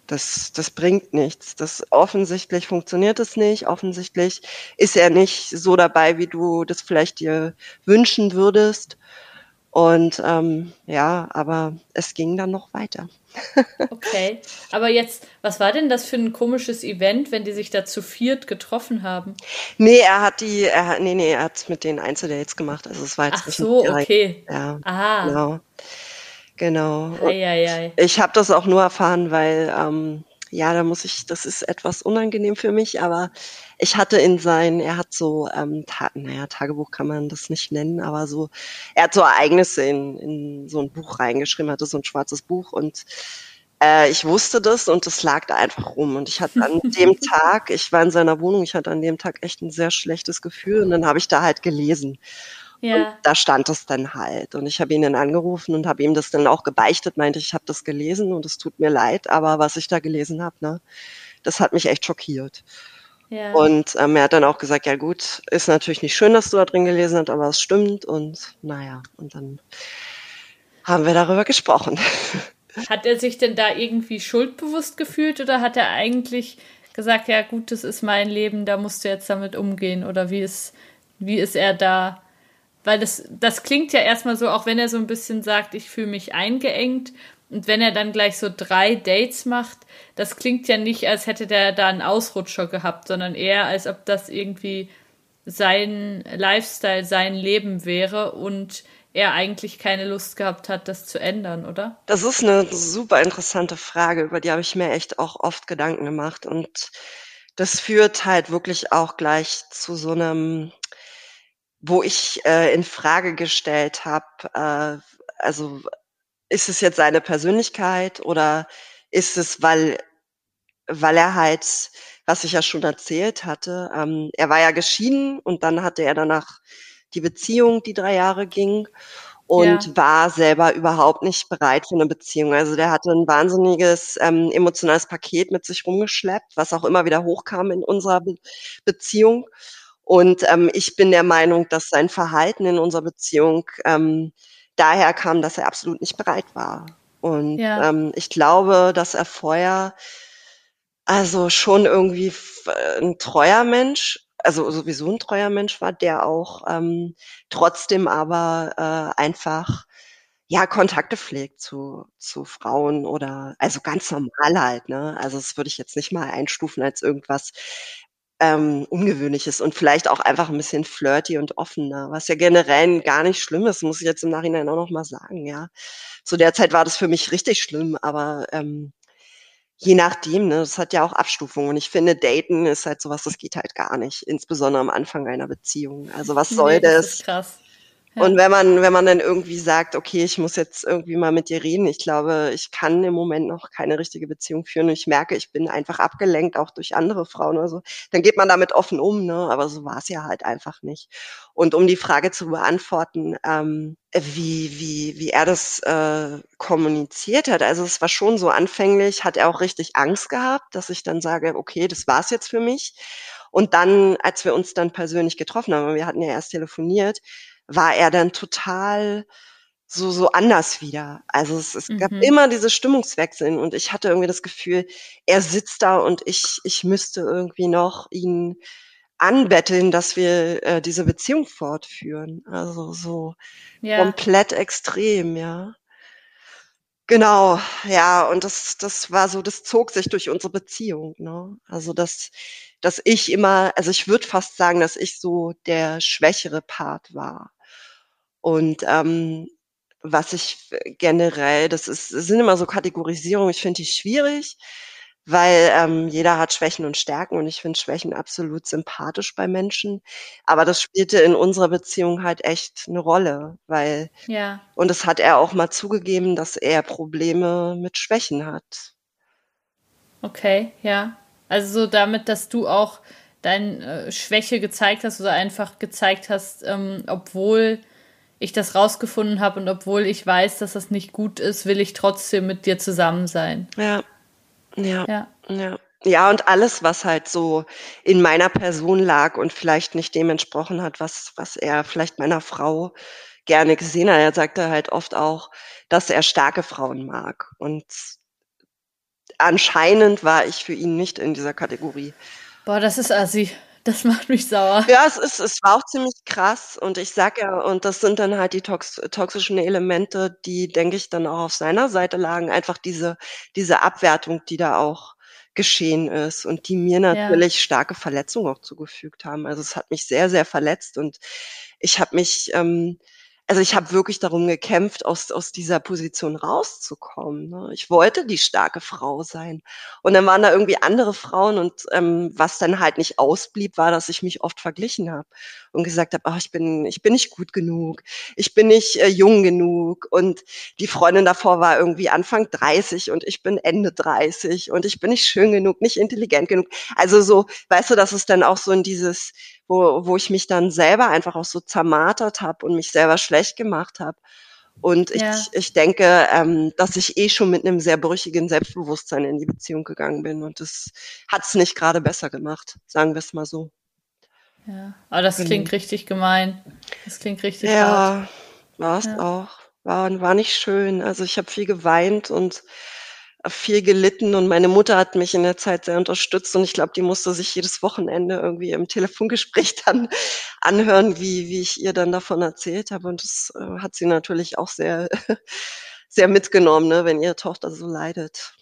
das, das bringt nichts. Das offensichtlich funktioniert es nicht. Offensichtlich ist er nicht so dabei, wie du das vielleicht dir wünschen würdest. Und ähm, ja, aber es ging dann noch weiter. okay, aber jetzt, was war denn das für ein komisches Event, wenn die sich da zu viert getroffen haben? Nee, er hat die, er hat, nee, nee, er hat mit den Einzeldates gemacht. Also es war jetzt Ach nicht so, direkt, okay. Ja, Aha. genau. Genau. Ei, ei, ei. Ich habe das auch nur erfahren, weil ähm, ja, da muss ich, das ist etwas unangenehm für mich, aber ich hatte in sein, er hat so, ähm, ta naja, Tagebuch kann man das nicht nennen, aber so, er hat so Ereignisse in, in so ein Buch reingeschrieben, hatte so ein schwarzes Buch und äh, ich wusste das und es lag da einfach rum. Und ich hatte an dem Tag, ich war in seiner Wohnung, ich hatte an dem Tag echt ein sehr schlechtes Gefühl und dann habe ich da halt gelesen. Ja. Und da stand es dann halt. Und ich habe ihn dann angerufen und habe ihm das dann auch gebeichtet, meinte, ich habe das gelesen und es tut mir leid, aber was ich da gelesen habe, ne, das hat mich echt schockiert. Ja. Und ähm, er hat dann auch gesagt, ja gut, ist natürlich nicht schön, dass du da drin gelesen hast, aber es stimmt. Und naja, und dann haben wir darüber gesprochen. Hat er sich denn da irgendwie schuldbewusst gefühlt oder hat er eigentlich gesagt, ja gut, das ist mein Leben, da musst du jetzt damit umgehen? Oder wie ist, wie ist er da weil das, das klingt ja erstmal so, auch wenn er so ein bisschen sagt, ich fühle mich eingeengt. Und wenn er dann gleich so drei Dates macht, das klingt ja nicht, als hätte der da einen Ausrutscher gehabt, sondern eher, als ob das irgendwie sein Lifestyle, sein Leben wäre und er eigentlich keine Lust gehabt hat, das zu ändern, oder? Das ist eine super interessante Frage, über die habe ich mir echt auch oft Gedanken gemacht. Und das führt halt wirklich auch gleich zu so einem wo ich äh, in Frage gestellt habe, äh, also ist es jetzt seine Persönlichkeit oder ist es, weil, weil er halt, was ich ja schon erzählt hatte, ähm, er war ja geschieden und dann hatte er danach die Beziehung, die drei Jahre ging und ja. war selber überhaupt nicht bereit für eine Beziehung. Also der hatte ein wahnsinniges ähm, emotionales Paket mit sich rumgeschleppt, was auch immer wieder hochkam in unserer Be Beziehung. Und ähm, ich bin der Meinung, dass sein Verhalten in unserer Beziehung ähm, daher kam, dass er absolut nicht bereit war. Und ja. ähm, ich glaube, dass er vorher Also schon irgendwie äh, ein treuer Mensch, also sowieso ein treuer Mensch war, der auch ähm, trotzdem aber äh, einfach ja Kontakte pflegt zu zu Frauen oder also ganz normal halt, ne? Also das würde ich jetzt nicht mal einstufen als irgendwas ähm, Ungewöhnliches und vielleicht auch einfach ein bisschen flirty und offener, was ja generell gar nicht schlimm ist, muss ich jetzt im Nachhinein auch noch mal sagen, ja. Zu der Zeit war das für mich richtig schlimm, aber ähm, je nachdem, ne, das hat ja auch Abstufungen. Und ich finde, Daten ist halt sowas, das geht halt gar nicht, insbesondere am Anfang einer Beziehung. Also was soll Nee, das das? ist krass. Und wenn man wenn man dann irgendwie sagt: „Okay, ich muss jetzt irgendwie mal mit dir reden.“ Ich glaube, ich kann im Moment noch keine richtige Beziehung führen und ich merke, ich bin einfach abgelenkt, auch durch andere Frauen oder so. Dann geht man damit offen um, ne? Aber so war's ja halt einfach nicht. Und um die Frage zu beantworten, ähm, wie wie wie er das, äh, kommuniziert hat, also, es war schon so anfänglich hat er auch richtig Angst gehabt, dass ich dann sage: „Okay, das war's jetzt für mich.“ Und dann, als wir uns dann persönlich getroffen haben, wir hatten ja erst telefoniert, war er dann total so so anders wieder. Also, es es gab Mhm. immer diese Stimmungswechseln und ich hatte irgendwie das Gefühl, er sitzt da und ich ich müsste irgendwie noch ihn anbetteln, dass wir, äh, diese Beziehung fortführen. Also, so Ja. komplett extrem, ja. Genau, ja, und das das war so das zog sich durch unsere Beziehung, ne? Also, dass dass ich immer also, ich würde fast sagen, dass ich so der schwächere Part war. Und, ähm, was ich generell das ist es sind immer so Kategorisierungen, ich finde die schwierig, weil, ähm, jeder hat Schwächen und Stärken und ich finde Schwächen absolut sympathisch bei Menschen. Aber das spielte in unserer Beziehung halt echt 'ne Rolle, weil Ja. und das hat er auch mal zugegeben, dass er Probleme mit Schwächen hat. Okay, ja. Also so damit, dass du auch deine äh, Schwäche gezeigt hast oder einfach gezeigt hast, ähm, obwohl ich das rausgefunden habe und obwohl ich weiß, dass das nicht gut ist, will ich trotzdem mit dir zusammen sein. Ja, ja, Ja, ja. Ja, und alles, was halt so in meiner Person lag und vielleicht nicht dem entsprochen hat, was was er vielleicht meiner Frau gerne gesehen hat. Er sagte halt oft auch, dass er starke Frauen mag. Und anscheinend war ich für ihn nicht in dieser Kategorie. boah, das ist assi. Das macht mich sauer. Ja, es ist es war auch ziemlich krass und ich sage ja und das sind dann halt die tox toxischen Elemente, die, denke ich, dann auch auf seiner Seite lagen. Einfach diese diese Abwertung, die da auch geschehen ist und die mir Ja, natürlich starke Verletzungen auch zugefügt haben. Also, es hat mich sehr, sehr verletzt und ich habe mich, ähm also, ich habe wirklich darum gekämpft, aus aus dieser Position rauszukommen, ne? Ich wollte die starke Frau sein. Und dann waren da irgendwie andere Frauen und, ähm, was dann halt nicht ausblieb, war, dass ich mich oft verglichen habe und gesagt habe: „Ach, ich bin ich bin nicht gut genug. Ich bin nicht, äh, jung genug.“ Und die Freundin davor war irgendwie Anfang 30 und ich bin Ende 30 und ich bin nicht schön genug, nicht intelligent genug. Also so, weißt du, dass es dann auch so in dieses wo wo ich mich dann selber einfach auch so zermartert habe und mich selber schlecht gemacht habe. Und ich ja, ich denke, ähm, dass ich eh schon mit 'nem sehr brüchigen Selbstbewusstsein in die Beziehung gegangen bin und das hat's nicht grade besser gemacht, sagen wir's mal so. ja. Aber das Genau. klingt richtig gemein. Das klingt richtig. Ja, war's Ja. auch. War war nicht schön. Also, ich habe viel geweint und viel gelitten und meine Mutter hat mich in der Zeit sehr unterstützt und ich glaube, die musste sich jedes Wochenende irgendwie im Telefongespräch dann anhören, wie wie ich ihr dann davon erzählt habe und das, äh, hat sie natürlich auch sehr sehr mitgenommen, ne, wenn ihre Tochter so leidet.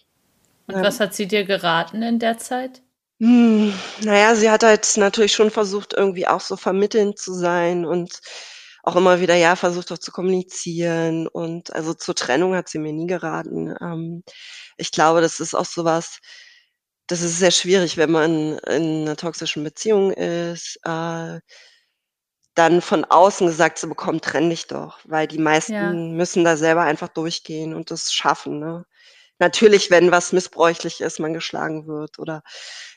Und Ja. was hat sie dir geraten in der Zeit? Hm, na ja, sie hat halt natürlich schon versucht, irgendwie auch so vermittelnd zu sein und auch immer wieder, ja, versucht auch zu kommunizieren und also zur Trennung hat sie mir nie geraten. Ähm, ich glaube, das ist auch so was das ist sehr schwierig, wenn man in 'ner toxischen Beziehung ist, äh dann von außen gesagt zu bekommen: „Trenn dich doch“, weil die Ja, meisten müssen da selber einfach durchgehen und das schaffen, ne? Natürlich, wenn was missbräuchlich ist, man geschlagen wird oder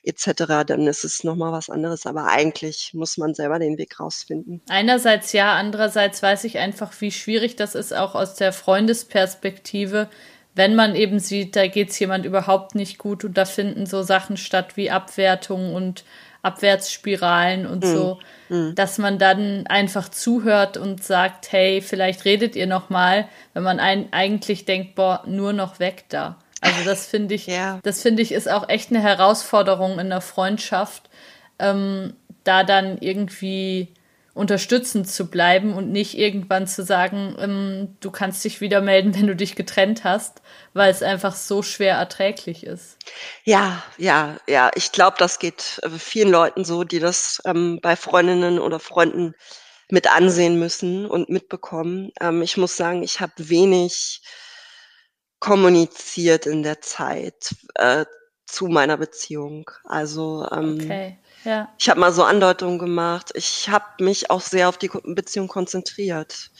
et cetera, dann ist es noch mal was anderes, aber eigentlich muss man selber den Weg rausfinden. einerseits ja, andererseits weiß ich einfach, wie schwierig das ist, auch aus der Freundesperspektive, wenn man eben sieht, da geht's jemand überhaupt nicht gut und da finden so Sachen statt wie Abwertung und Abwärtsspiralen und Mhm. so, Mhm. dass man dann einfach zuhört und sagt, hey, vielleicht redet ihr noch mal, wenn man ein, eigentlich denkt, boah, nur noch weg da. Also das finde ich, ja. das finde ich ist auch echt eine Herausforderung in der Freundschaft, ähm, da dann irgendwie unterstützend zu bleiben und nicht irgendwann zu sagen, ähm, du kannst dich wieder melden, wenn du dich getrennt hast, weil es einfach so schwer erträglich ist. Ja, ja, ja. Ich glaube, das geht äh, vielen Leuten so, die das ähm, bei Freundinnen oder Freunden mit ansehen müssen und mitbekommen. Ähm, ich muss sagen, ich habe wenig kommuniziert in der Zeit äh, zu meiner Beziehung. Also ähm, okay. Ja. Ich habe mal so Andeutungen gemacht. Ich habe mich auch sehr auf die Beziehung konzentriert.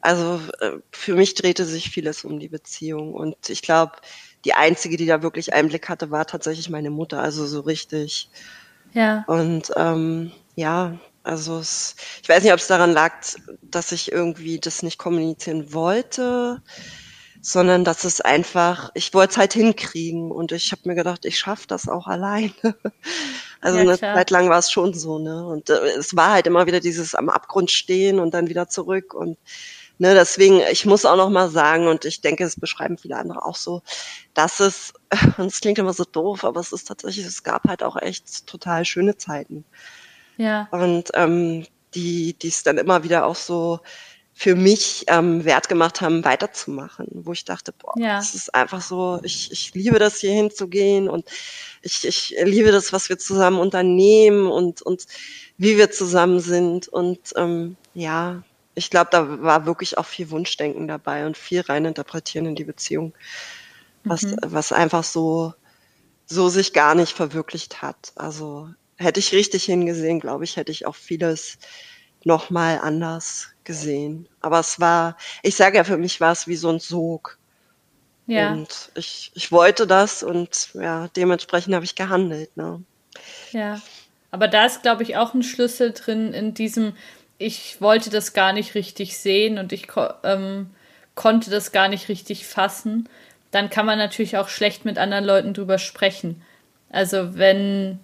Also äh, für mich drehte sich vieles um die Beziehung. Und ich glaube, die einzige, die da wirklich Einblick hatte, war tatsächlich meine Mutter. Also so richtig. Ja. Und ähm, ja, also es, ich weiß nicht, ob es daran lag, dass ich irgendwie das nicht kommunizieren wollte sondern dass es einfach, ich wollte es halt hinkriegen und ich habe mir gedacht, ich schaffe das auch alleine. Also ja, eine Zeit lang war es schon so, ne? Und äh, es war halt immer wieder dieses am Abgrund stehen und dann wieder zurück und ne, deswegen, ich muss auch noch mal sagen und ich denke, es beschreiben viele andere auch so, dass es, und es klingt immer so doof, aber es ist tatsächlich, es gab halt auch echt total schöne Zeiten. Ja. Und ähm, die, die es dann immer wieder auch so für mich ähm, wert gemacht haben, weiterzumachen, wo ich dachte, boah, ja. das ist einfach so, ich, ich liebe das hier hinzugehen und ich, ich liebe das, was wir zusammen unternehmen und, und wie wir zusammen sind und ähm, ja, ich glaube, da war wirklich auch viel Wunschdenken dabei und viel reininterpretieren in die Beziehung, was, mhm. was einfach so, so sich gar nicht verwirklicht hat. Also hätte ich richtig hingesehen, glaube ich, hätte ich auch vieles nochmal anders gesehen. Aber es war, ich sage ja, für mich war es wie so ein Sog. Ja. Und ich, ich wollte das und ja, dementsprechend habe ich gehandelt. Ne? Ja. Aber da ist, glaube ich, auch ein Schlüssel drin in diesem, ich wollte das gar nicht richtig sehen und ich ähm, konnte das gar nicht richtig fassen. Dann kann man natürlich auch schlecht mit anderen Leuten drüber sprechen. Also wenn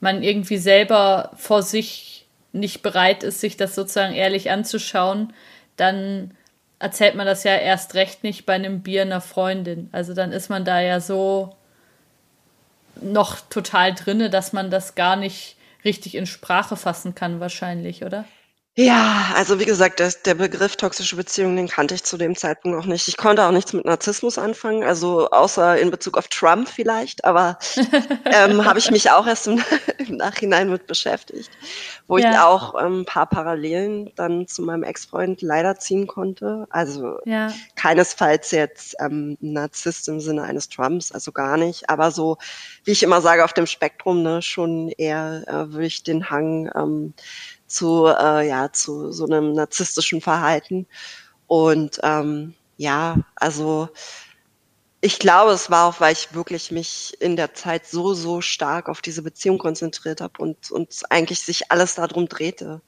man irgendwie selber vor sich nicht bereit ist, sich das sozusagen ehrlich anzuschauen, dann erzählt man das ja erst recht nicht bei einem Bier einer Freundin. Also dann ist man da ja so noch total drinne, dass man das gar nicht richtig in Sprache fassen kann, wahrscheinlich, oder? Ja, also wie gesagt, das, der Begriff toxische Beziehung, den kannte ich zu dem Zeitpunkt auch nicht. Ich konnte auch nichts mit Narzissmus anfangen, also außer in Bezug auf Trump vielleicht, aber ähm, habe ich mich auch erst im, im, Nachhinein mit beschäftigt, wo ja. ich auch ähm, ein paar Parallelen dann zu meinem Ex-Freund leider ziehen konnte. Also ja. keinesfalls jetzt ähm, Narzisst im Sinne eines Trumps, also gar nicht, aber so, wie ich immer sage, auf dem Spektrum, ne, schon eher äh, würde ich den Hang ähm, zu, äh, ja, zu so einem narzisstischen Verhalten. Und ähm, ja, also ich glaube, es war auch, weil ich wirklich mich in der Zeit so, so stark auf diese Beziehung konzentriert habe und, und eigentlich sich alles darum drehte.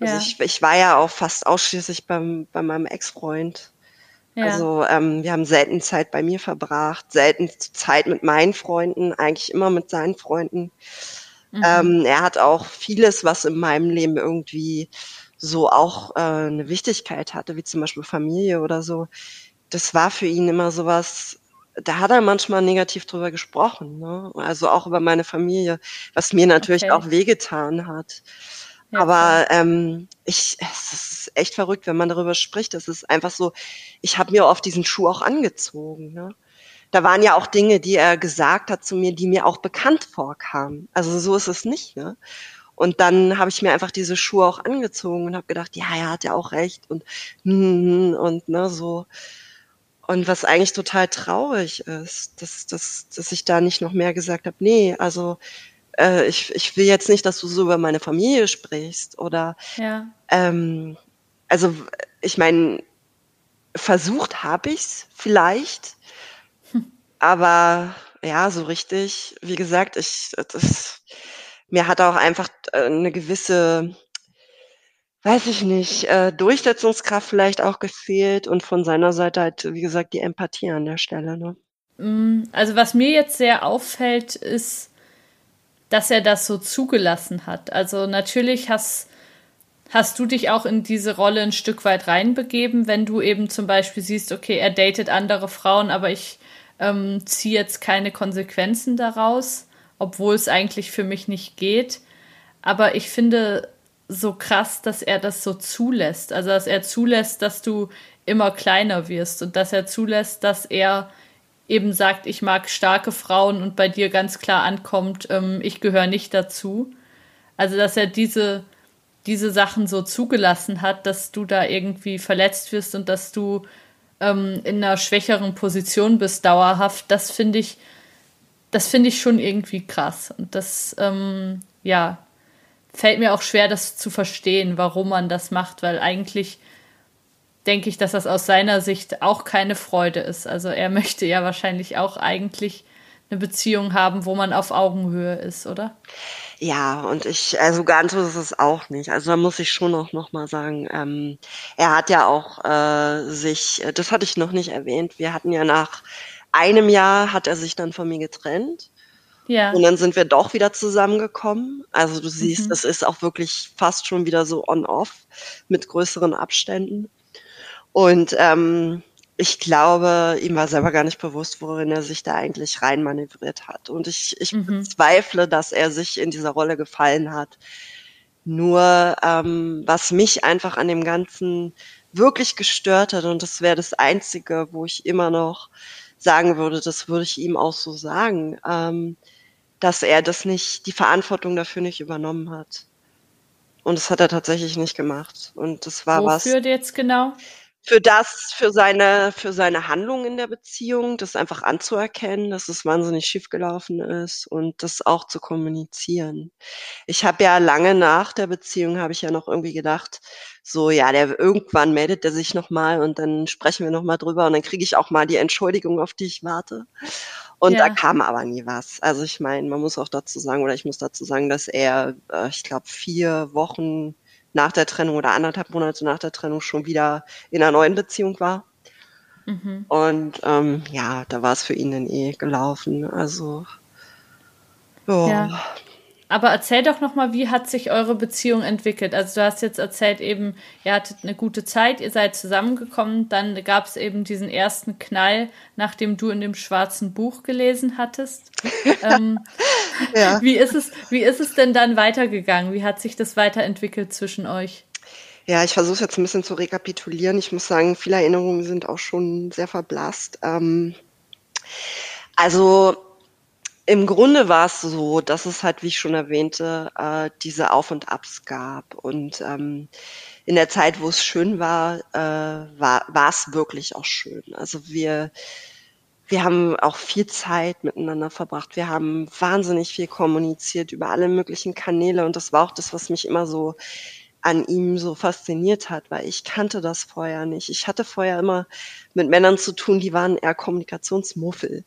Also ja. Also ich, ich war ja auch fast ausschließlich beim, bei meinem Ex-Freund. Ja. Also ähm, wir haben selten Zeit bei mir verbracht, selten Zeit mit meinen Freunden, eigentlich immer mit seinen Freunden. Mhm. Ähm, er hat auch vieles, was in meinem Leben irgendwie so auch äh, eine Wichtigkeit hatte, wie zum Beispiel Familie oder so. Das war für ihn immer sowas, da hat er manchmal negativ drüber gesprochen, ne? also auch über meine Familie, was mir natürlich okay. auch wehgetan hat. Ja, Aber ähm, ich, es ist echt verrückt, wenn man darüber spricht. Es ist einfach so, ich habe mir oft diesen Schuh auch angezogen. Ne? Da waren ja auch Dinge, die er gesagt hat zu mir, die mir auch bekannt vorkamen. Also so ist es nicht. Ne? Und dann habe ich mir einfach diese Schuhe auch angezogen und habe gedacht, ja, er hat ja auch recht und hm, und ne so. Und was eigentlich total traurig ist, dass, dass, dass ich da nicht noch mehr gesagt habe, nee, also äh, ich, ich will jetzt nicht, dass du so über meine Familie sprichst oder ja. ähm, also ich meine, versucht habe ich's vielleicht, aber ja, so richtig, wie gesagt, ich, das, mir hat auch einfach äh, eine gewisse, weiß ich nicht, äh, Durchsetzungskraft vielleicht auch gefehlt und von seiner Seite halt, wie gesagt, die Empathie an der Stelle. Ne? Mm, also was mir jetzt sehr auffällt, ist, dass er das so zugelassen hat. Also natürlich hast, hast du dich auch in diese Rolle ein Stück weit reinbegeben, wenn du eben zum Beispiel siehst, okay, er datet andere Frauen, aber ich ähm, ziehe jetzt keine Konsequenzen daraus, obwohl es eigentlich für mich nicht geht. Aber ich finde so krass, dass er das so zulässt. Also, dass er zulässt, dass du immer kleiner wirst und dass er zulässt, dass er eben sagt, ich mag starke Frauen und bei dir ganz klar ankommt, ähm, ich gehöre nicht dazu. Also, dass er diese, diese Sachen so zugelassen hat, dass du da irgendwie verletzt wirst und dass du ähm, in einer schwächeren Position bist, dauerhaft, das finde ich, das finde ich schon irgendwie krass. Und das, ähm, ja, fällt mir auch schwer, das zu verstehen, warum man das macht, weil eigentlich denke ich, dass das aus seiner Sicht auch keine Freude ist. Also er möchte ja wahrscheinlich auch eigentlich eine Beziehung haben, wo man auf Augenhöhe ist, oder? Ja, und ich, also ganz so ist es auch nicht. Also da muss ich schon auch noch mal sagen, ähm, er hat ja auch äh, sich, das hatte ich noch nicht erwähnt, wir hatten ja nach einem Jahr hat er sich dann von mir getrennt. Ja. Und dann sind wir doch wieder zusammengekommen. Also du siehst, mhm. das ist auch wirklich fast schon wieder so on-off mit größeren Abständen. Und ähm, ich glaube, ihm war selber gar nicht bewusst, worin er sich da eigentlich reinmanövriert hat. Und ich, ich mhm. bezweifle, dass er sich in dieser Rolle gefallen hat. Nur ähm, was mich einfach an dem Ganzen wirklich gestört hat, und das wäre das Einzige, wo ich immer noch sagen würde, das würde ich ihm auch so sagen, ähm, dass er das nicht, die Verantwortung dafür nicht übernommen hat. Und das hat er tatsächlich nicht gemacht. Und das war Wofür was. Wofür jetzt genau? Für das, für seine, für seine Handlung in der Beziehung, das einfach anzuerkennen, dass es wahnsinnig schiefgelaufen ist und das auch zu kommunizieren. Ich habe ja lange nach der Beziehung habe ich ja noch irgendwie gedacht, so ja, der irgendwann meldet er sich noch mal und dann sprechen wir noch mal drüber und dann kriege ich auch mal die Entschuldigung, auf die ich warte. Und ja. da kam aber nie was. Also ich meine, man muss auch dazu sagen, oder ich muss dazu sagen, dass er, äh, ich glaube, vier Wochen nach der Trennung oder anderthalb Monate nach der Trennung schon wieder in einer neuen Beziehung war. Mhm. Und ähm, ja, da war es für ihn dann eh gelaufen. Also oh. ja. Aber erzähl doch noch mal, wie hat sich eure Beziehung entwickelt? Also du hast jetzt erzählt eben, ihr hattet eine gute Zeit, ihr seid zusammengekommen, dann gab es eben diesen ersten Knall, nachdem du in dem schwarzen Buch gelesen hattest. ähm, ja. Wie ist es, wie ist es denn dann weitergegangen? Wie hat sich das weiterentwickelt zwischen euch? Ja, ich versuche jetzt ein bisschen zu rekapitulieren. Ich muss sagen, viele Erinnerungen sind auch schon sehr verblasst. Ähm, also im Grunde war es so, dass es halt, wie ich schon erwähnte, äh, diese Auf und Abs gab. Und ähm, in der Zeit, wo es schön war, äh, war, es wirklich auch schön. Also wir, wir haben auch viel Zeit miteinander verbracht. Wir haben wahnsinnig viel kommuniziert über alle möglichen Kanäle. Und das war auch das, was mich immer so an ihm so fasziniert hat, weil ich kannte das vorher nicht. Ich hatte vorher immer mit Männern zu tun, die waren eher Kommunikationsmuffel.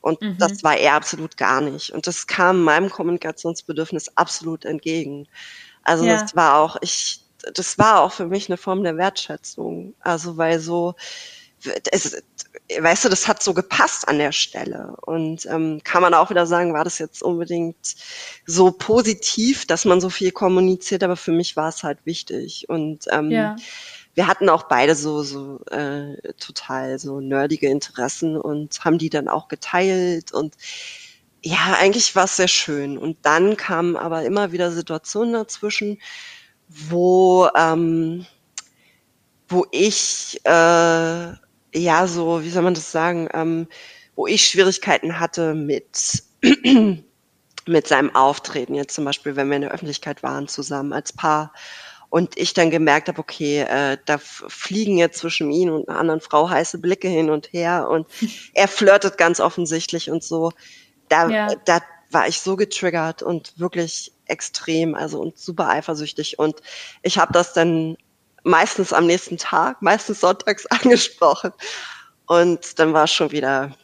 Und mhm. das war er absolut gar nicht. Und das kam meinem Kommunikationsbedürfnis absolut entgegen. Also ja. das war auch, ich, das war auch für mich eine Form der Wertschätzung. Also weil so, es, weißt du, das hat so gepasst an der Stelle. Und ähm, kann man auch wieder sagen, war das jetzt unbedingt so positiv, dass man so viel kommuniziert, aber für mich war es halt wichtig. Und ähm, ja. wir hatten auch beide so, so äh, total so nerdige Interessen und haben die dann auch geteilt und ja, eigentlich war es sehr schön. Und dann kamen aber immer wieder Situationen dazwischen, wo, ähm, wo ich äh, ja, so, wie soll man das sagen, ähm, wo ich Schwierigkeiten hatte mit, mit seinem Auftreten, jetzt zum Beispiel, wenn wir in der Öffentlichkeit waren zusammen als Paar und ich dann gemerkt habe, okay, äh, da fliegen jetzt zwischen ihm und einer anderen Frau heiße Blicke hin und her und er flirtet ganz offensichtlich und so. Da, ja. da war ich so getriggert und wirklich extrem, also und super eifersüchtig und ich habe das dann meistens am nächsten Tag, meistens sonntags angesprochen. Und dann war es schon wieder,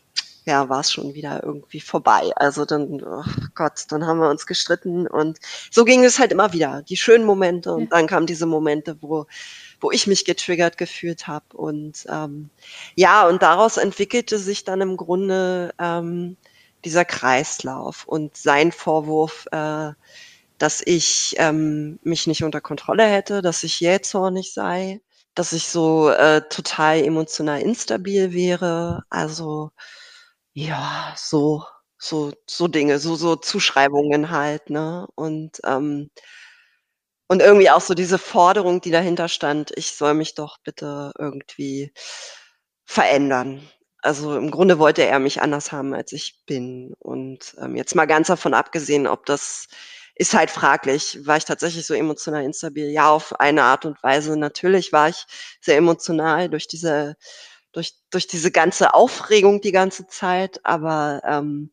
ja, war es schon wieder irgendwie vorbei. Also dann, oh Gott, dann haben wir uns gestritten und so ging es halt immer wieder. Die schönen Momente und dann kamen diese Momente, wo wo ich mich getriggert gefühlt habe. Und ähm, ja, und daraus entwickelte sich dann im Grunde ähm, dieser Kreislauf und sein Vorwurf, äh, dass ich ähm, mich nicht unter Kontrolle hätte, dass ich jähzornig sei, dass ich so äh, total emotional instabil wäre. Also Ja, so so so Dinge, so so Zuschreibungen halt, ne? Und, ähm und irgendwie auch so diese Forderung, die dahinter stand, ich soll mich doch bitte irgendwie verändern. Also, im Grunde wollte er mich anders haben, als ich bin. Und, ähm, jetzt mal ganz davon abgesehen, ob das ist halt fraglich. War ich tatsächlich so emotional instabil? Ja, auf eine Art und Weise. Natürlich war ich sehr emotional durch diese durch durch diese ganze Aufregung die ganze Zeit, aber, ähm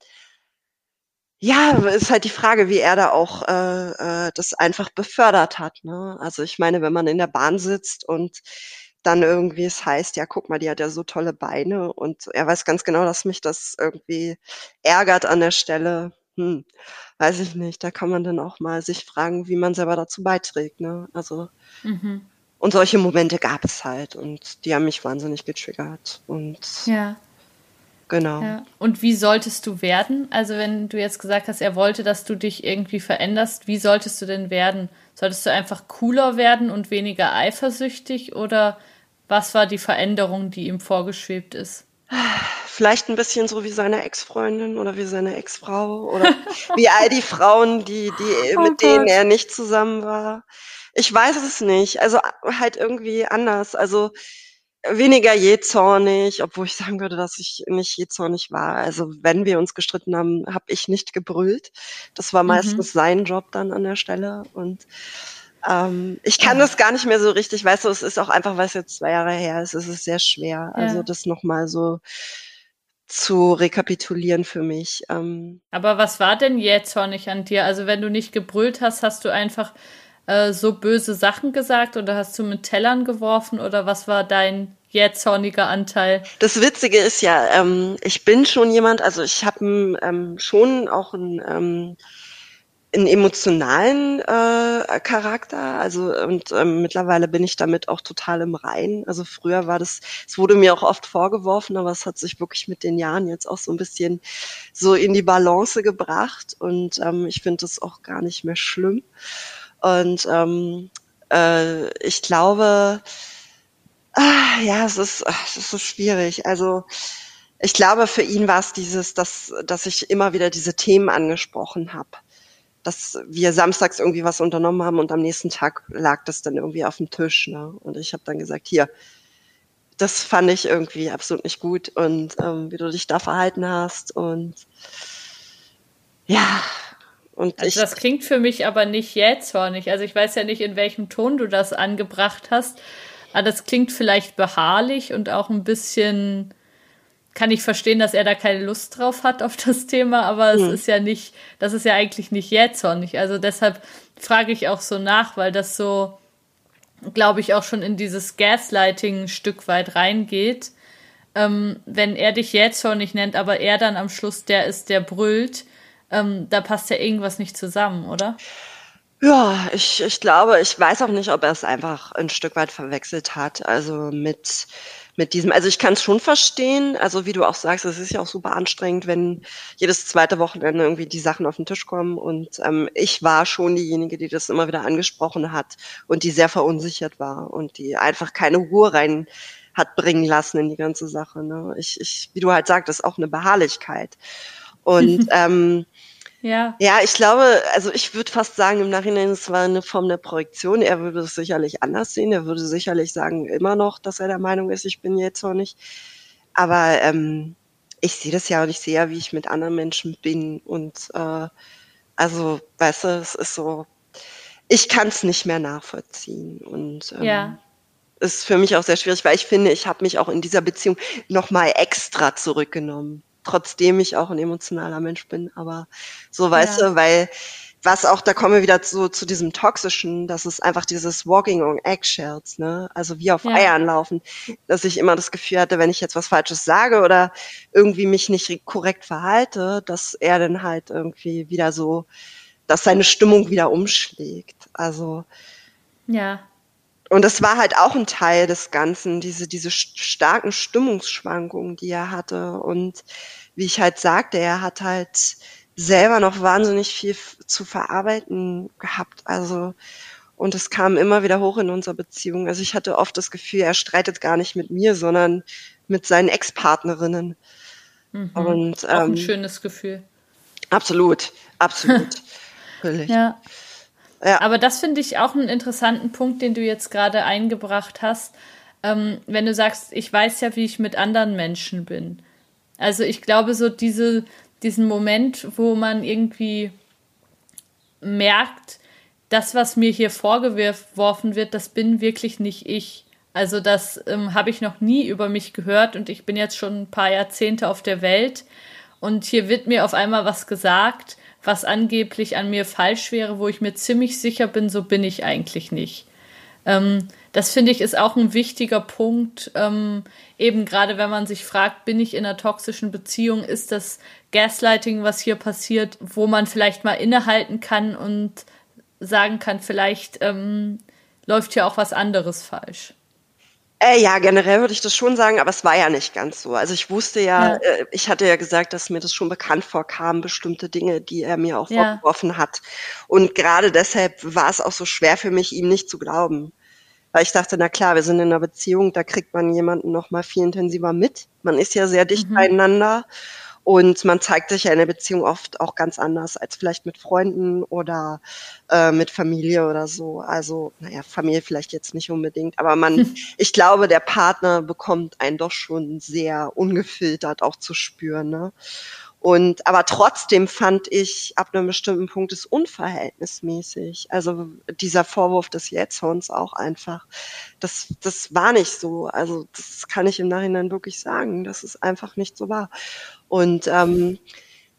ja, ist halt die Frage, wie er da auch, äh, äh, das einfach befördert hat, ne? Also, ich meine, wenn man in der Bahn sitzt und dann irgendwie es heißt: „Ja, guck mal, die hat ja so tolle Beine“ und er weiß ganz genau, dass mich das irgendwie ärgert an der Stelle. Hm, weiß ich nicht. Da kann man dann auch mal sich fragen, wie man selber dazu beiträgt, ne? Also Mhm. und solche Momente gab es halt und die haben mich wahnsinnig getriggert und Ja. genau. Ja. Und wie solltest du werden? Also, wenn du jetzt gesagt hast, er wollte, dass du dich irgendwie veränderst, wie solltest du denn werden? Solltest du einfach cooler werden und weniger eifersüchtig oder was war die Veränderung, die ihm vorgeschwebt ist? Vielleicht ein bisschen so wie seine Ex-Freundin oder wie seine Ex-Frau oder wie all die Frauen, die die Oh mit denen Gott. er nicht zusammen war. Ich weiß es nicht. Also, halt irgendwie anders. Also, weniger jähzornig, obwohl ich sagen würde, dass ich nicht jähzornig war. Also, wenn wir uns gestritten haben, habe ich nicht gebrüllt. Das war Mhm. meistens sein Job dann an der Stelle und, ähm, ich kann Ah. das gar nicht mehr so richtig weißt du, es ist auch einfach, weil's jetzt 2 Jahre her ist, ist es sehr schwer, also, Ja. das noch mal so zu rekapitulieren für mich. Ähm Aber was war denn jähzornig an dir? Also, wenn du nicht gebrüllt hast, hast du einfach, äh, so böse Sachen gesagt oder hast du mit Tellern geworfen oder was war dein jähzorniger Anteil? Das Witzige ist ja, ähm, ich bin schon jemand also, ich habe ähm, schon auch 'n, ähm 'n emotionalen, äh, Charakter, also und, ähm, mittlerweile bin ich damit auch total im Reinen. Also, früher war das es wurde mir auch oft vorgeworfen, aber es hat sich wirklich mit den Jahren jetzt auch so 'n bisschen so in die Balance gebracht und, ähm, ich finde das auch gar nicht mehr schlimm. Und, ähm, äh, ich glaube ah, ja, es ist ach, es ist so schwierig. Also, ich glaube, für ihn war's dieses, dass dass ich immer wieder diese Themen angesprochen habe. Dass wir samstags irgendwie was unternommen haben und am nächsten Tag lag das dann irgendwie aufm Tisch, ne? Und ich habe dann gesagt: „Hier, das fand ich irgendwie absolut nicht gut und, ähm, wie du dich da verhalten hast und“ ja, und ich Also, das klingt für mich aber nicht jähzornig. Also, ich weiß ja nicht, in welchem Ton du das angebracht hast, aber das klingt vielleicht beharrlich und auch 'n bisschen kann ich verstehen, dass er da keine Lust drauf hat auf das Thema, aber es Mhm. ist ja nicht das ist ja eigentlich nicht jähzornig. Also, deshalb frage ich auch so nach, weil das so, glaube ich, auch schon in dieses Gaslighting 'n Stück weit reingeht. Ähm, wenn er dich jähzornig nennt, aber er dann am Schluss der ist, der brüllt, ähm, da passt ja irgendwas nicht zusammen, oder? Ja, ich ich glaube ich weiß auch nicht, ob er's einfach 'n Stück weit verwechselt hat, also, mit mit diesem also, ich kann's schon verstehen, also, wie du auch sagst, es ist ja auch super anstrengend, wenn jedes zweite Wochenende irgendwie die Sachen auf 'n Tisch kommen und, ähm, ich war schon diejenige, die das immer wieder angesprochen hat und die sehr verunsichert war und die einfach keine Ruhe rein hat bringen lassen in die ganze Sache, ne? Ich ich wie du halt sagtest, auch 'ne Beharrlichkeit. Und, ähm Ja. ja, ich glaube also, ich würde fast sagen im Nachhinein, es war 'ne Form der Projektion. Er würde es sicherlich anders sehen. Er würde sicherlich sagen immer noch, dass er der Meinung ist, ich bin jähzornig. Aber, ähm, ich sehe das ja und ich sehe ja, wie ich mit anderen Menschen bin und, äh, also, weißt du, es ist so ich kann's nicht mehr nachvollziehen und, ähm, Ja. ist für mich auch sehr schwierig, weil ich finde, ich habe mich auch in dieser Beziehung noch mal extra zurückgenommen, trotzdem ich auch 'n emotionaler Mensch bin, aber so, weißt Ja. du, weil was auch da kommen wir wieder zu zu diesem Toxischen, das ist einfach dieses Walking on Eggshells, ne? Also, wie auf Ja. Eiern laufen, dass ich immer das Gefühl hatte, wenn ich jetzt was Falsches sage oder irgendwie mich nicht korrekt verhalte, dass er dann halt irgendwie wieder so dass seine Stimmung wieder umschlägt. Also Ja. Und das war halt auch 'n Teil des Ganzen, diese diese st starken Stimmungsschwankungen, die er hatte. Und wie ich halt sagte, er hat halt selber noch wahnsinnig viel zu verarbeiten gehabt. Also und es kam immer wieder hoch in unserer Beziehung. Also, ich hatte oft das Gefühl, er streitet gar nicht mit mir, sondern mit seinen Ex-Partnerinnen. Mhm. Und, ähm, Auch ein ähm, schönes Gefühl. Absolut, absolut. ja. Ja. Aber das finde ich auch einen interessanten Punkt, den du jetzt gerade eingebracht hast. Ähm, wenn du sagst, ich weiß ja, wie ich mit anderen Menschen bin. Also ich glaube, so diese, diesen Moment, wo man irgendwie merkt, das, was mir hier vorgeworfen wird, das bin wirklich nicht ich. Also das ähm, habe ich noch nie über mich gehört und ich bin jetzt schon ein paar Jahrzehnte auf der Welt und hier wird mir auf einmal was gesagt, was angeblich an mir falsch wäre, wo ich mir ziemlich sicher bin, so bin ich eigentlich nicht. Ähm, das finde ich ist auch ein wichtiger Punkt, ähm, eben gerade wenn man sich fragt, bin ich in einer toxischen Beziehung, ist das Gaslighting, was hier passiert, wo man vielleicht mal innehalten kann und sagen kann, vielleicht ähm, läuft hier auch was anderes falsch. Äh, ja, generell würde ich das schon sagen, aber es war ja nicht ganz so. Also ich wusste ja, ja. Äh, ich hatte ja gesagt, dass mir das schon bekannt vorkam, bestimmte Dinge, die er mir auch ja. vorgeworfen hat. Und gerade deshalb war es auch so schwer für mich, ihm nicht zu glauben. Weil ich dachte, na klar, wir sind in einer Beziehung, da kriegt man jemanden noch mal viel intensiver mit. Man ist ja sehr dicht mhm. beieinander. Und man zeigt sich ja in der Beziehung oft auch ganz anders als vielleicht mit Freunden oder äh, mit Familie oder so. Also, naja, Familie vielleicht jetzt nicht unbedingt, aber man, ich glaube, der Partner bekommt einen doch schon sehr ungefiltert auch zu spüren. Ne? Und aber trotzdem fand ich ab einem bestimmten Punkt es unverhältnismäßig. Also dieser Vorwurf des Jetzthorns auch einfach. Das, das war nicht so. Also das kann ich im Nachhinein wirklich sagen, dass es einfach nicht so war. Und ähm,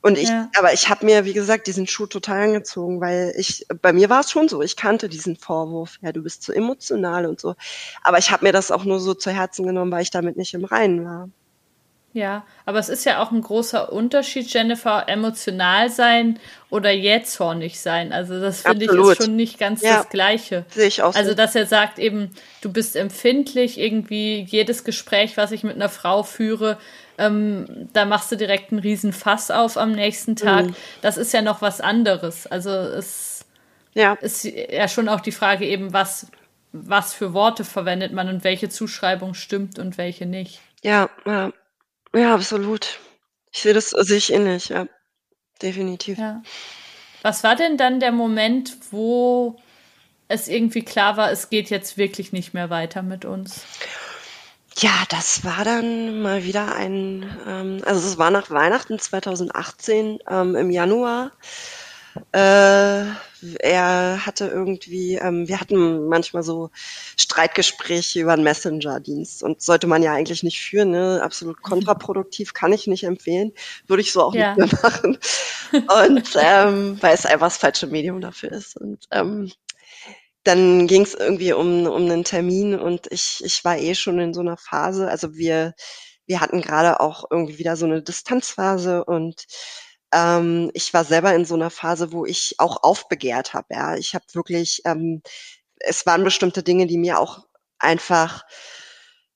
und ich, ja. aber ich habe mir, wie gesagt, diesen Schuh total angezogen, weil ich, bei mir war es schon so, ich kannte diesen Vorwurf, ja, du bist zu emotional und so. Aber ich habe mir das auch nur so zu Herzen genommen, weil ich damit nicht im Reinen war. Ja, aber es ist ja auch ein großer Unterschied, Jennifer, emotional sein oder jähzornig sein. Also das finde ich ist schon nicht ganz ja, das Gleiche. Sehe ich auch so. Also dass er sagt eben, du bist empfindlich, irgendwie jedes Gespräch, was ich mit einer Frau führe, ähm, da machst du direkt einen riesen Fass auf am nächsten Tag. Mhm. Das ist ja noch was anderes. Also es ja. ist ja schon auch die Frage eben, was, was für Worte verwendet man und welche Zuschreibung stimmt und welche nicht. Ja, ja. Ja, absolut. Ich sehe das sehe ich ähnlich, ja. Definitiv. Ja. Was war denn dann der Moment, wo es irgendwie klar war, es geht jetzt wirklich nicht mehr weiter mit uns? Ja, das war dann mal wieder ein, ähm, also es war nach Weihnachten 2018 ähm, im Januar. Äh, er hatte irgendwie, ähm, wir hatten manchmal so Streitgespräche über einen Messenger-Dienst und sollte man ja eigentlich nicht führen, ne? absolut kontraproduktiv, kann ich nicht empfehlen, würde ich so auch ja. nicht mehr machen. Und ähm, weil es einfach das falsche Medium dafür ist. Und ähm, dann ging es irgendwie um, um einen Termin und ich, ich war eh schon in so einer Phase, also wir, wir hatten gerade auch irgendwie wieder so eine Distanzphase und ähm, ich war selber in so einer Phase, wo ich auch aufbegehrt habe. Ja, ich habe wirklich, ähm, es waren bestimmte Dinge, die mir auch einfach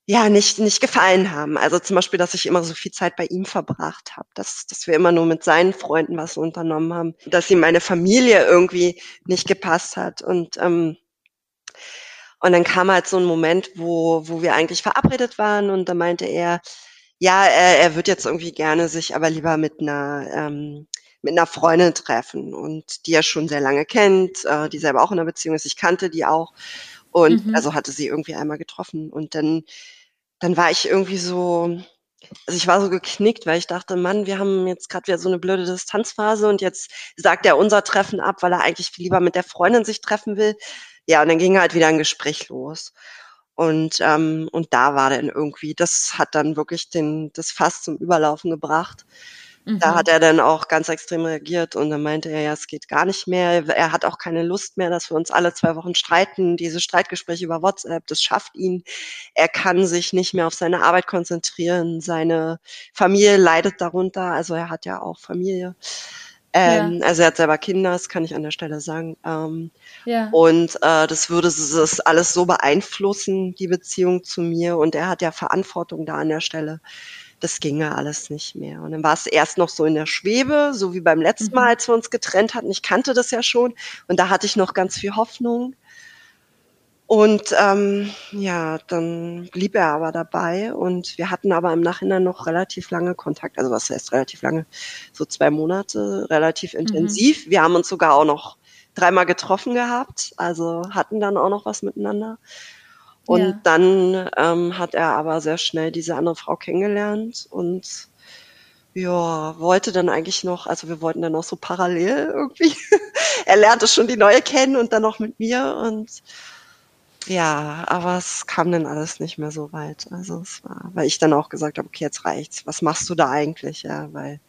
ja nicht nicht gefallen haben. Also zum Beispiel, dass ich immer so viel Zeit bei ihm verbracht habe, dass dass wir immer nur mit seinen Freunden was unternommen haben, dass ihm meine Familie irgendwie nicht gepasst hat und ähm, und dann kam halt so ein Moment, wo wo wir eigentlich verabredet waren und da meinte er, ja, er, er wird jetzt irgendwie gerne sich aber lieber mit einer ähm, mit einer Freundin treffen und die er schon sehr lange kennt, äh, die selber auch in einer Beziehung ist. Ich kannte die auch und mhm. also hatte sie irgendwie einmal getroffen und dann dann war ich irgendwie so, also ich war so geknickt, weil ich dachte, Mann, wir haben jetzt gerade wieder so eine blöde Distanzphase und jetzt sagt er unser Treffen ab, weil er eigentlich viel lieber mit der Freundin sich treffen will. Ja, und dann ging halt wieder ein Gespräch los. Und, ähm, und da war dann irgendwie, das hat dann wirklich den, das Fass zum Überlaufen gebracht. Mhm. Da hat er dann auch ganz extrem reagiert und dann meinte er, ja, es geht gar nicht mehr. Er hat auch keine Lust mehr, dass wir uns alle zwei Wochen streiten. Diese Streitgespräche über WhatsApp, das schafft ihn. Er kann sich nicht mehr auf seine Arbeit konzentrieren. Seine Familie leidet darunter. Also er hat ja auch Familie. Ähm, ja. Also er hat selber Kinder, das kann ich an der Stelle sagen. Ähm, ja. Und äh, das würde das alles so beeinflussen, die Beziehung zu mir. Und er hat ja Verantwortung da an der Stelle. Das ginge alles nicht mehr. Und dann war es erst noch so in der Schwebe, so wie beim letzten Mal, mhm. als wir uns getrennt hatten. Ich kannte das ja schon. Und da hatte ich noch ganz viel Hoffnung. Und ähm, ja, dann blieb er aber dabei und wir hatten aber im Nachhinein noch relativ lange Kontakt. Also was heißt relativ lange? So zwei Monate, relativ mhm. intensiv. Mhm. Wir haben uns sogar auch noch dreimal getroffen gehabt, also hatten dann auch noch was miteinander. Und ja. dann ähm, hat er aber sehr schnell diese andere Frau kennengelernt und ja, wollte dann eigentlich noch, also wir wollten dann noch so parallel irgendwie. er lernte schon die neue kennen und dann noch mit mir und ja, aber es kam dann alles nicht mehr so weit. Also es war, weil ich dann auch gesagt habe, okay, jetzt reicht's. Was machst du da eigentlich? Ja, weil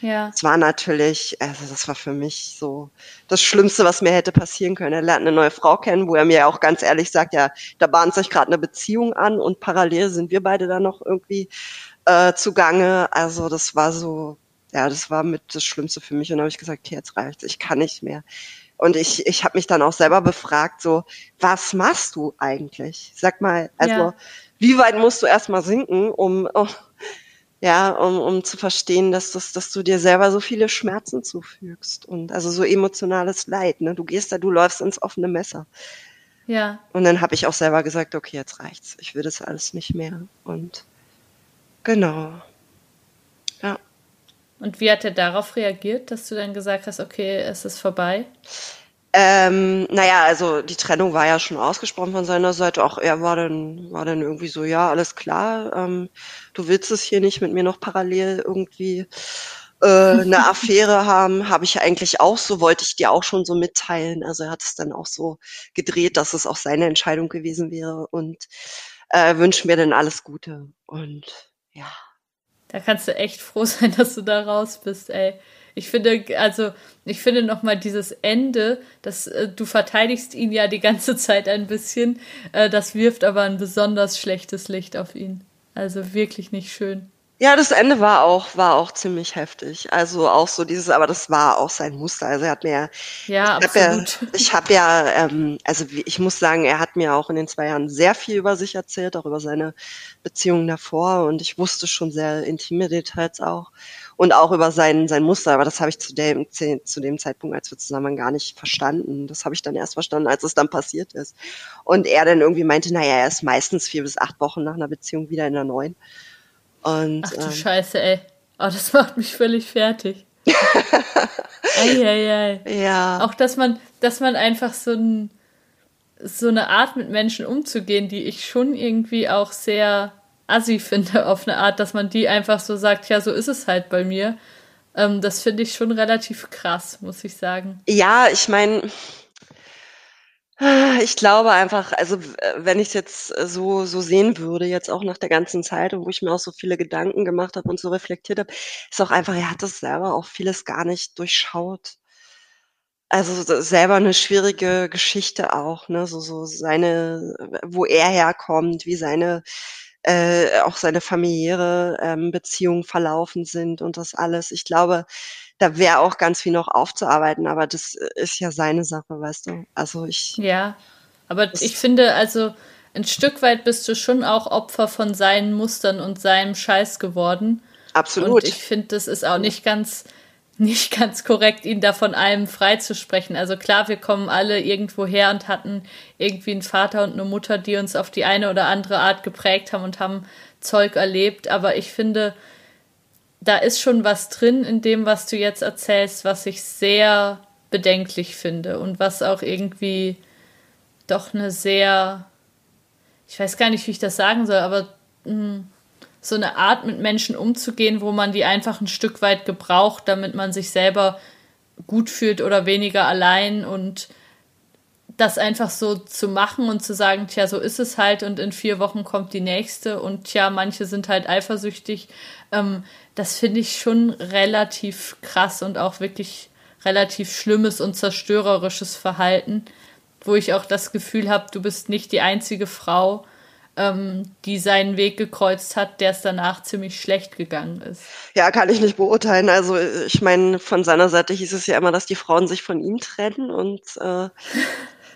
ja. es war natürlich, also das war für mich so das Schlimmste, was mir hätte passieren können. Er lernt eine neue Frau kennen, wo er mir auch ganz ehrlich sagt, ja, da bahnt sich gerade eine Beziehung an und parallel sind wir beide dann noch irgendwie äh, zugange. Also das war so, ja, das war mit das Schlimmste für mich. Und habe ich gesagt, okay, jetzt reicht's, ich kann nicht mehr. Und ich, ich habe mich dann auch selber befragt, so, was machst du eigentlich? Sag mal, also ja. wie weit musst du erstmal sinken, um, um ja, um, um zu verstehen, dass, das, dass du dir selber so viele Schmerzen zufügst und also so emotionales Leid. Ne? Du gehst da, du läufst ins offene Messer. Ja. Und dann habe ich auch selber gesagt, okay, jetzt reicht's. Ich will das alles nicht mehr. Und genau. Und wie hat er darauf reagiert, dass du dann gesagt hast, okay, es ist vorbei? Ähm, naja, also die Trennung war ja schon ausgesprochen von seiner Seite. Auch er war dann, war dann irgendwie so, ja, alles klar, ähm, du willst es hier nicht mit mir noch parallel irgendwie äh, eine Affäre haben, habe ich eigentlich auch so, wollte ich dir auch schon so mitteilen. Also er hat es dann auch so gedreht, dass es auch seine Entscheidung gewesen wäre und äh, wünsche mir dann alles Gute. Und ja. Da kannst du echt froh sein, dass du da raus bist, ey. Ich finde, also, ich finde nochmal dieses Ende, dass äh, du verteidigst ihn ja die ganze Zeit ein bisschen, äh, das wirft aber ein besonders schlechtes Licht auf ihn. Also wirklich nicht schön. Ja, das Ende war auch, war auch ziemlich heftig. Also auch so dieses, aber das war auch sein Muster. Also er hat mir, ja, ich absolut. Ja, ich habe ja, ähm, also ich muss sagen, er hat mir auch in den zwei Jahren sehr viel über sich erzählt, auch über seine Beziehungen davor und ich wusste schon sehr intime Details auch und auch über sein, sein Muster, aber das habe ich zu dem, zu dem Zeitpunkt, als wir zusammen waren, gar nicht verstanden. Das habe ich dann erst verstanden, als es dann passiert ist. Und er dann irgendwie meinte, naja, er ist meistens vier bis acht Wochen nach einer Beziehung wieder in der neuen. Und, Ach du ähm, Scheiße, ey. Oh, das macht mich völlig fertig. Eieiei. Ja. Auch dass man, dass man einfach so, ein, so eine Art mit Menschen umzugehen, die ich schon irgendwie auch sehr assi finde, auf eine Art, dass man die einfach so sagt, ja, so ist es halt bei mir. Ähm, das finde ich schon relativ krass, muss ich sagen. Ja, ich meine, ich glaube einfach, also wenn ich es jetzt so, so sehen würde, jetzt auch nach der ganzen Zeit und wo ich mir auch so viele Gedanken gemacht habe und so reflektiert habe, ist auch einfach, er hat das selber auch vieles gar nicht durchschaut. Also selber eine schwierige Geschichte auch, ne? So, so seine, wo er herkommt, wie seine äh, auch seine familiäre ähm, Beziehungen verlaufen sind und das alles. Ich glaube, da wäre auch ganz viel noch aufzuarbeiten, aber das ist ja seine Sache, weißt du. Also ich. Ja, aber ich finde, also ein Stück weit bist du schon auch Opfer von seinen Mustern und seinem Scheiß geworden. Absolut. Und ich finde, das ist auch nicht ganz, nicht ganz korrekt, ihn da von allem freizusprechen. Also klar, wir kommen alle irgendwo her und hatten irgendwie einen Vater und eine Mutter, die uns auf die eine oder andere Art geprägt haben und haben Zeug erlebt. Aber ich finde, da ist schon was drin in dem, was du jetzt erzählst, was ich sehr bedenklich finde und was auch irgendwie doch eine sehr, ich weiß gar nicht, wie ich das sagen soll, aber mh, hm, so eine Art mit Menschen umzugehen, wo man die einfach ein Stück weit gebraucht, damit man sich selber gut fühlt oder weniger allein und das einfach so zu machen und zu sagen, tja, so ist es halt und in vier Wochen kommt die nächste und tja, manche sind halt eifersüchtig. Ähm, das finde ich schon relativ krass und auch wirklich relativ schlimmes und zerstörerisches Verhalten, wo ich auch das Gefühl habe, du bist nicht die einzige Frau, ähm, die seinen Weg gekreuzt hat, der es danach ziemlich schlecht gegangen ist. Ja, kann ich nicht beurteilen. Also ich meine, von seiner Seite hieß es ja immer, dass die Frauen sich von ihm trennen und äh,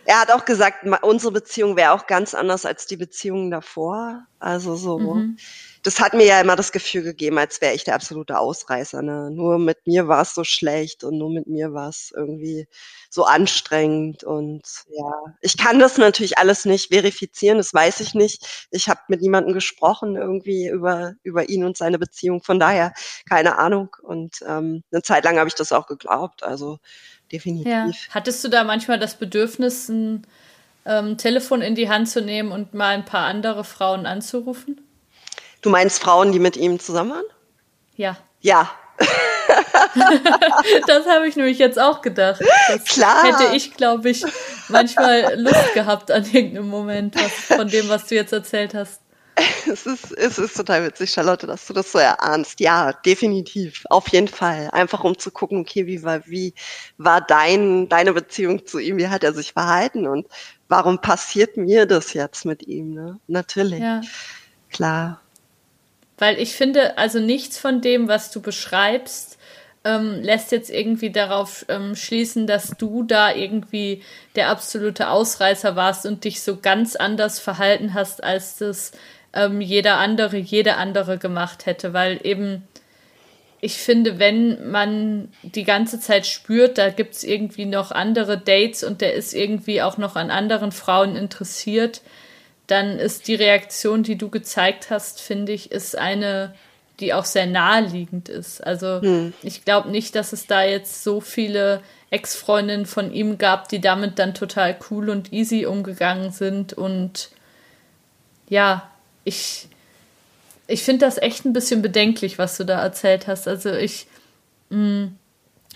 er hat auch gesagt, unsere Beziehung wäre auch ganz anders als die Beziehungen davor. Also so. Mhm. Das hat mir ja immer das Gefühl gegeben, als wäre ich der absolute Ausreißer. Ne? Nur mit mir war es so schlecht und nur mit mir war es irgendwie so anstrengend. Und ja, ich kann das natürlich alles nicht verifizieren, das weiß ich nicht. Ich habe mit niemandem gesprochen irgendwie über, über ihn und seine Beziehung. Von daher keine Ahnung. Und ähm, eine Zeit lang habe ich das auch geglaubt. Also definitiv. Ja. Hattest du da manchmal das Bedürfnis, ein ähm, Telefon in die Hand zu nehmen und mal ein paar andere Frauen anzurufen? Du meinst Frauen, die mit ihm zusammen waren? Ja. Ja. das habe ich nämlich jetzt auch gedacht. Das Klar. Hätte ich, glaube ich, manchmal Lust gehabt an irgendeinem Moment was, von dem, was du jetzt erzählt hast. Es ist, es ist total witzig, Charlotte, dass du das so erahnst. Ja, definitiv. Auf jeden Fall. Einfach um zu gucken, okay, wie war, wie war dein, deine Beziehung zu ihm? Wie hat er sich verhalten? Und warum passiert mir das jetzt mit ihm? Ne? Natürlich. Ja. Klar. Weil ich finde, also nichts von dem, was du beschreibst, ähm, lässt jetzt irgendwie darauf ähm, schließen, dass du da irgendwie der absolute Ausreißer warst und dich so ganz anders verhalten hast, als das ähm, jeder andere, jede andere gemacht hätte, weil eben ich finde, wenn man die ganze Zeit spürt, da gibt es irgendwie noch andere Dates und der ist irgendwie auch noch an anderen Frauen interessiert, dann ist die Reaktion, die du gezeigt hast, finde ich, ist eine, die auch sehr naheliegend ist. Also hm. ich glaube nicht, dass es da jetzt so viele Ex-Freundinnen von ihm gab, die damit dann total cool und easy umgegangen sind. Und ja, ich ich finde das echt ein bisschen bedenklich, was du da erzählt hast. Also ich mh, mm,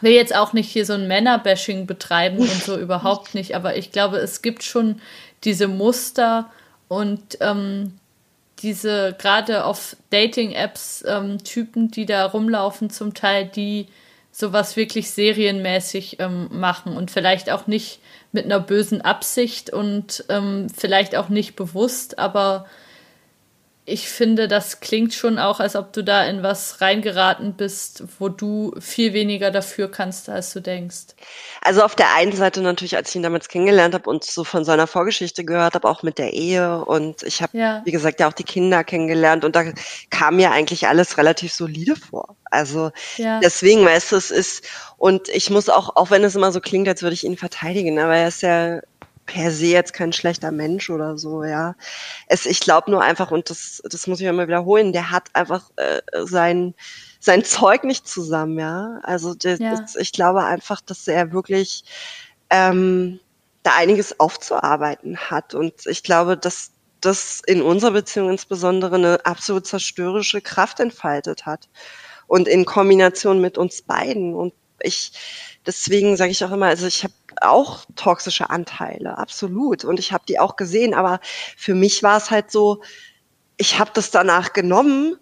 will jetzt auch nicht hier so ein Männerbashing betreiben und so überhaupt nicht, aber ich glaube, es gibt schon diese Muster und ähm, diese gerade auf Dating-Apps ähm, Typen, die da rumlaufen, zum Teil, die sowas wirklich serienmäßig ähm, machen und vielleicht auch nicht mit einer bösen Absicht und ähm, vielleicht auch nicht bewusst, aber ich finde, das klingt schon auch, als ob du da in was reingeraten bist, wo du viel weniger dafür kannst, als du denkst. Also auf der einen Seite natürlich, als ich ihn damals kennengelernt habe und so von seiner Vorgeschichte gehört habe, auch mit der Ehe und ich habe, ja. wie gesagt, ja auch die Kinder kennengelernt und da kam mir eigentlich alles relativ solide vor. Also ja. deswegen, weißt du, es ist, und ich muss auch, auch wenn es immer so klingt, als würde ich ihn verteidigen, aber er ist ja per se jetzt kein schlechter Mensch oder so, ja. Es, ich glaube nur einfach, und das, das muss ich immer wiederholen, der hat einfach äh, sein, sein Zeug nicht zusammen, ja. Also das, ja. Das, ich glaube einfach, dass er wirklich ähm, da einiges aufzuarbeiten hat. Und ich glaube, dass das in unserer Beziehung insbesondere eine absolut zerstörerische Kraft entfaltet hat. Und in Kombination mit uns beiden. Und ich, deswegen sage ich auch immer, also ich habe auch toxische Anteile, absolut. Und ich habe die auch gesehen, aber für mich war es halt so, ich habe das danach genommen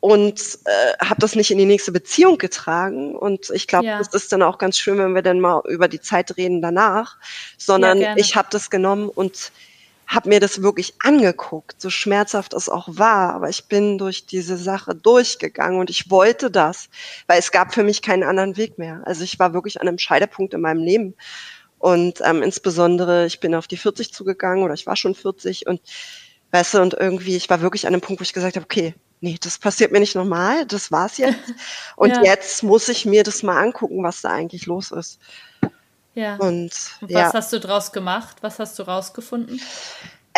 und äh, habe das nicht in die nächste Beziehung getragen. Und ich glaube, ja. das ist dann auch ganz schön, wenn wir dann mal über die Zeit reden danach, sondern ja, ich habe das genommen und habe mir das wirklich angeguckt, so schmerzhaft es auch war, aber ich bin durch diese Sache durchgegangen und ich wollte das, weil es gab für mich keinen anderen Weg mehr. Also ich war wirklich an einem Scheidepunkt in meinem Leben und ähm, insbesondere ich bin auf die 40 zugegangen oder ich war schon 40 und weißt du und irgendwie ich war wirklich an einem Punkt, wo ich gesagt habe, okay, nee, das passiert mir nicht nochmal, das war's jetzt und ja. jetzt muss ich mir das mal angucken, was da eigentlich los ist. Ja. Und, Und was ja. hast du draus gemacht? Was hast du rausgefunden?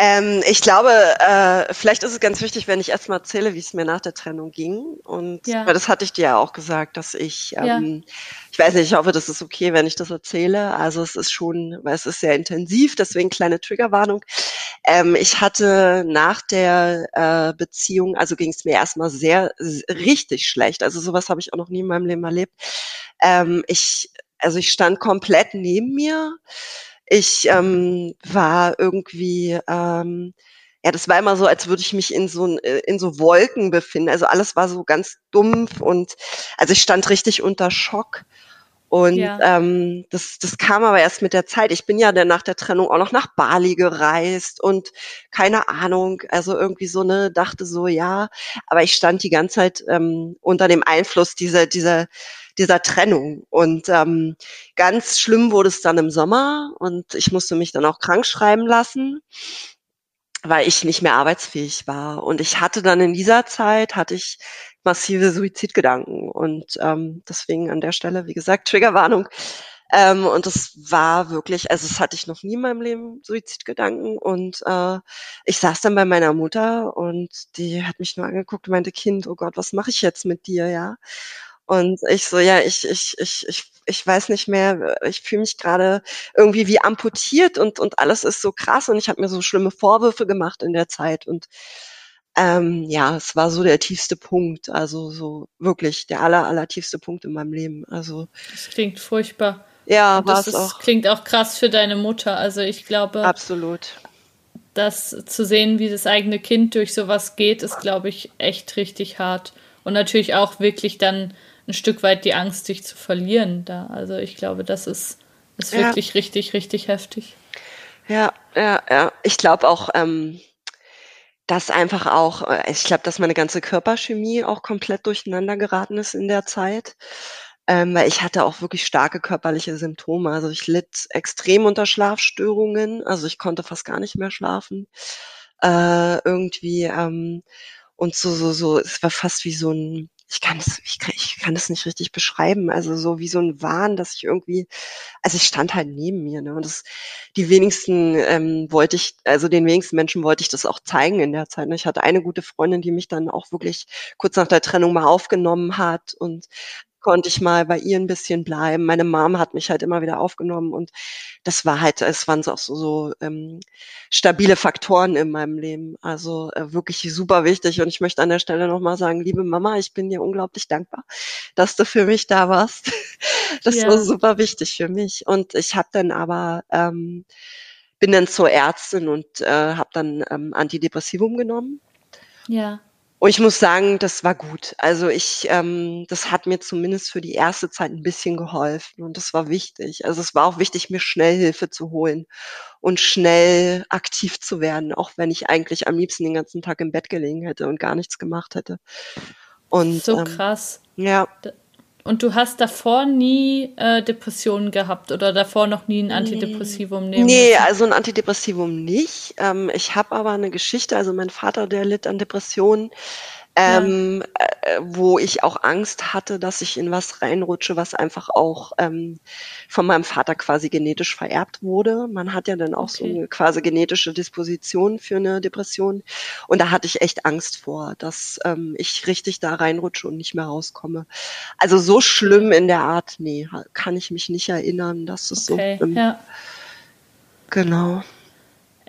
Ähm, ich glaube, äh, vielleicht ist es ganz wichtig, wenn ich erstmal erzähle, wie es mir nach der Trennung ging. Und ja. weil das hatte ich dir ja auch gesagt, dass ich, ähm, ja. ich weiß nicht, ich hoffe, das ist okay, wenn ich das erzähle. Also es ist schon, weil es ist sehr intensiv, deswegen kleine Triggerwarnung. Ähm, ich hatte nach der äh, Beziehung, also ging es mir erstmal sehr, richtig schlecht. Also sowas habe ich auch noch nie in meinem Leben erlebt. Ähm, ich also ich stand komplett neben mir. Ich ähm, war irgendwie, ähm, ja, das war immer so, als würde ich mich in so äh, in so Wolken befinden. Also alles war so ganz dumpf und also ich stand richtig unter Schock. Und ja. ähm, das, das kam aber erst mit der Zeit. Ich bin ja dann nach der Trennung auch noch nach Bali gereist und keine Ahnung, also irgendwie so ne, dachte so ja, aber ich stand die ganze Zeit ähm, unter dem Einfluss dieser dieser dieser Trennung. Und ähm, ganz schlimm wurde es dann im Sommer und ich musste mich dann auch krank schreiben lassen. weil ich nicht mehr arbeitsfähig war. Und ich hatte dann in dieser Zeit, hatte ich massive Suizidgedanken. Und ähm, deswegen an der Stelle, wie gesagt, Triggerwarnung. Ähm, und das war wirklich, also das hatte ich noch nie in meinem Leben, Suizidgedanken. Und äh, ich saß dann bei meiner Mutter und die hat mich nur angeguckt und meinte, Kind, oh Gott, was mache ich jetzt mit dir, ja? Und ich so, ja, ich, ich, ich, ich, ich weiß nicht mehr, ich fühle mich gerade irgendwie wie amputiert und, und alles ist so krass und ich habe mir so schlimme Vorwürfe gemacht in der Zeit und ähm, ja, es war so der tiefste Punkt, also so wirklich der aller, aller tiefste Punkt in meinem Leben. Also das klingt furchtbar. Ja, war es auch. Klingt auch krass für deine Mutter. Also ich glaube, absolut. Das zu sehen, wie das eigene Kind durch sowas geht, ist, glaube ich, echt richtig hart. Und natürlich auch wirklich dann ein Stück weit die Angst, dich zu verlieren da. Also ich glaube, das ist, ist ja. wirklich richtig, richtig heftig. Ja, ja, ja. Ich glaube auch, ähm, dass einfach auch, äh, ich glaube, dass meine ganze Körperchemie auch komplett durcheinander geraten ist in der Zeit. Ähm, weil ich hatte auch wirklich starke körperliche Symptome. Also ich litt extrem unter Schlafstörungen. Also ich konnte fast gar nicht mehr schlafen. Äh, irgendwie ähm, und so, so, so, es war fast wie so ein, ich kann es, ich ich kann das nicht richtig beschreiben. Also so wie so ein Wahn, dass ich irgendwie, also ich stand halt neben mir, ne? Und das, die wenigsten ähm, wollte ich, also den wenigsten Menschen wollte ich das auch zeigen in der Zeit. Ne? Ich hatte eine gute Freundin, die mich dann auch wirklich kurz nach der Trennung mal aufgenommen hat und konnte ich mal bei ihr ein bisschen bleiben. Meine Mom hat mich halt immer wieder aufgenommen und das war halt, es waren auch so, so ähm, stabile Faktoren in meinem Leben. Also äh, wirklich super wichtig. Und ich möchte an der Stelle nochmal sagen, liebe Mama, ich bin dir unglaublich dankbar, dass du für mich da warst. Das ja. war super wichtig für mich. Und ich habe dann aber ähm, bin dann zur Ärztin und äh, habe dann ähm, Antidepressivum genommen. Ja. Und ich muss sagen, das war gut. Also ich, ähm, das hat mir zumindest für die erste Zeit ein bisschen geholfen und das war wichtig. Also es war auch wichtig, mir schnell Hilfe zu holen und schnell aktiv zu werden, auch wenn ich eigentlich am liebsten den ganzen Tag im Bett gelegen hätte und gar nichts gemacht hätte. Und, so ähm, krass. Ja. Und du hast davor nie äh, Depressionen gehabt oder davor noch nie ein Antidepressivum nehmen Nee, müssen? also ein Antidepressivum nicht. Ähm, ich habe aber eine Geschichte, also mein Vater, der litt an Depressionen ähm, äh, wo ich auch Angst hatte, dass ich in was reinrutsche, was einfach auch ähm, von meinem Vater quasi genetisch vererbt wurde. Man hat ja dann auch okay. so eine quasi genetische Disposition für eine Depression. Und da hatte ich echt Angst vor, dass ähm, ich richtig da reinrutsche und nicht mehr rauskomme. Also so schlimm in der Art, nee, kann ich mich nicht erinnern, dass es okay. so. Ähm, ja. Genau.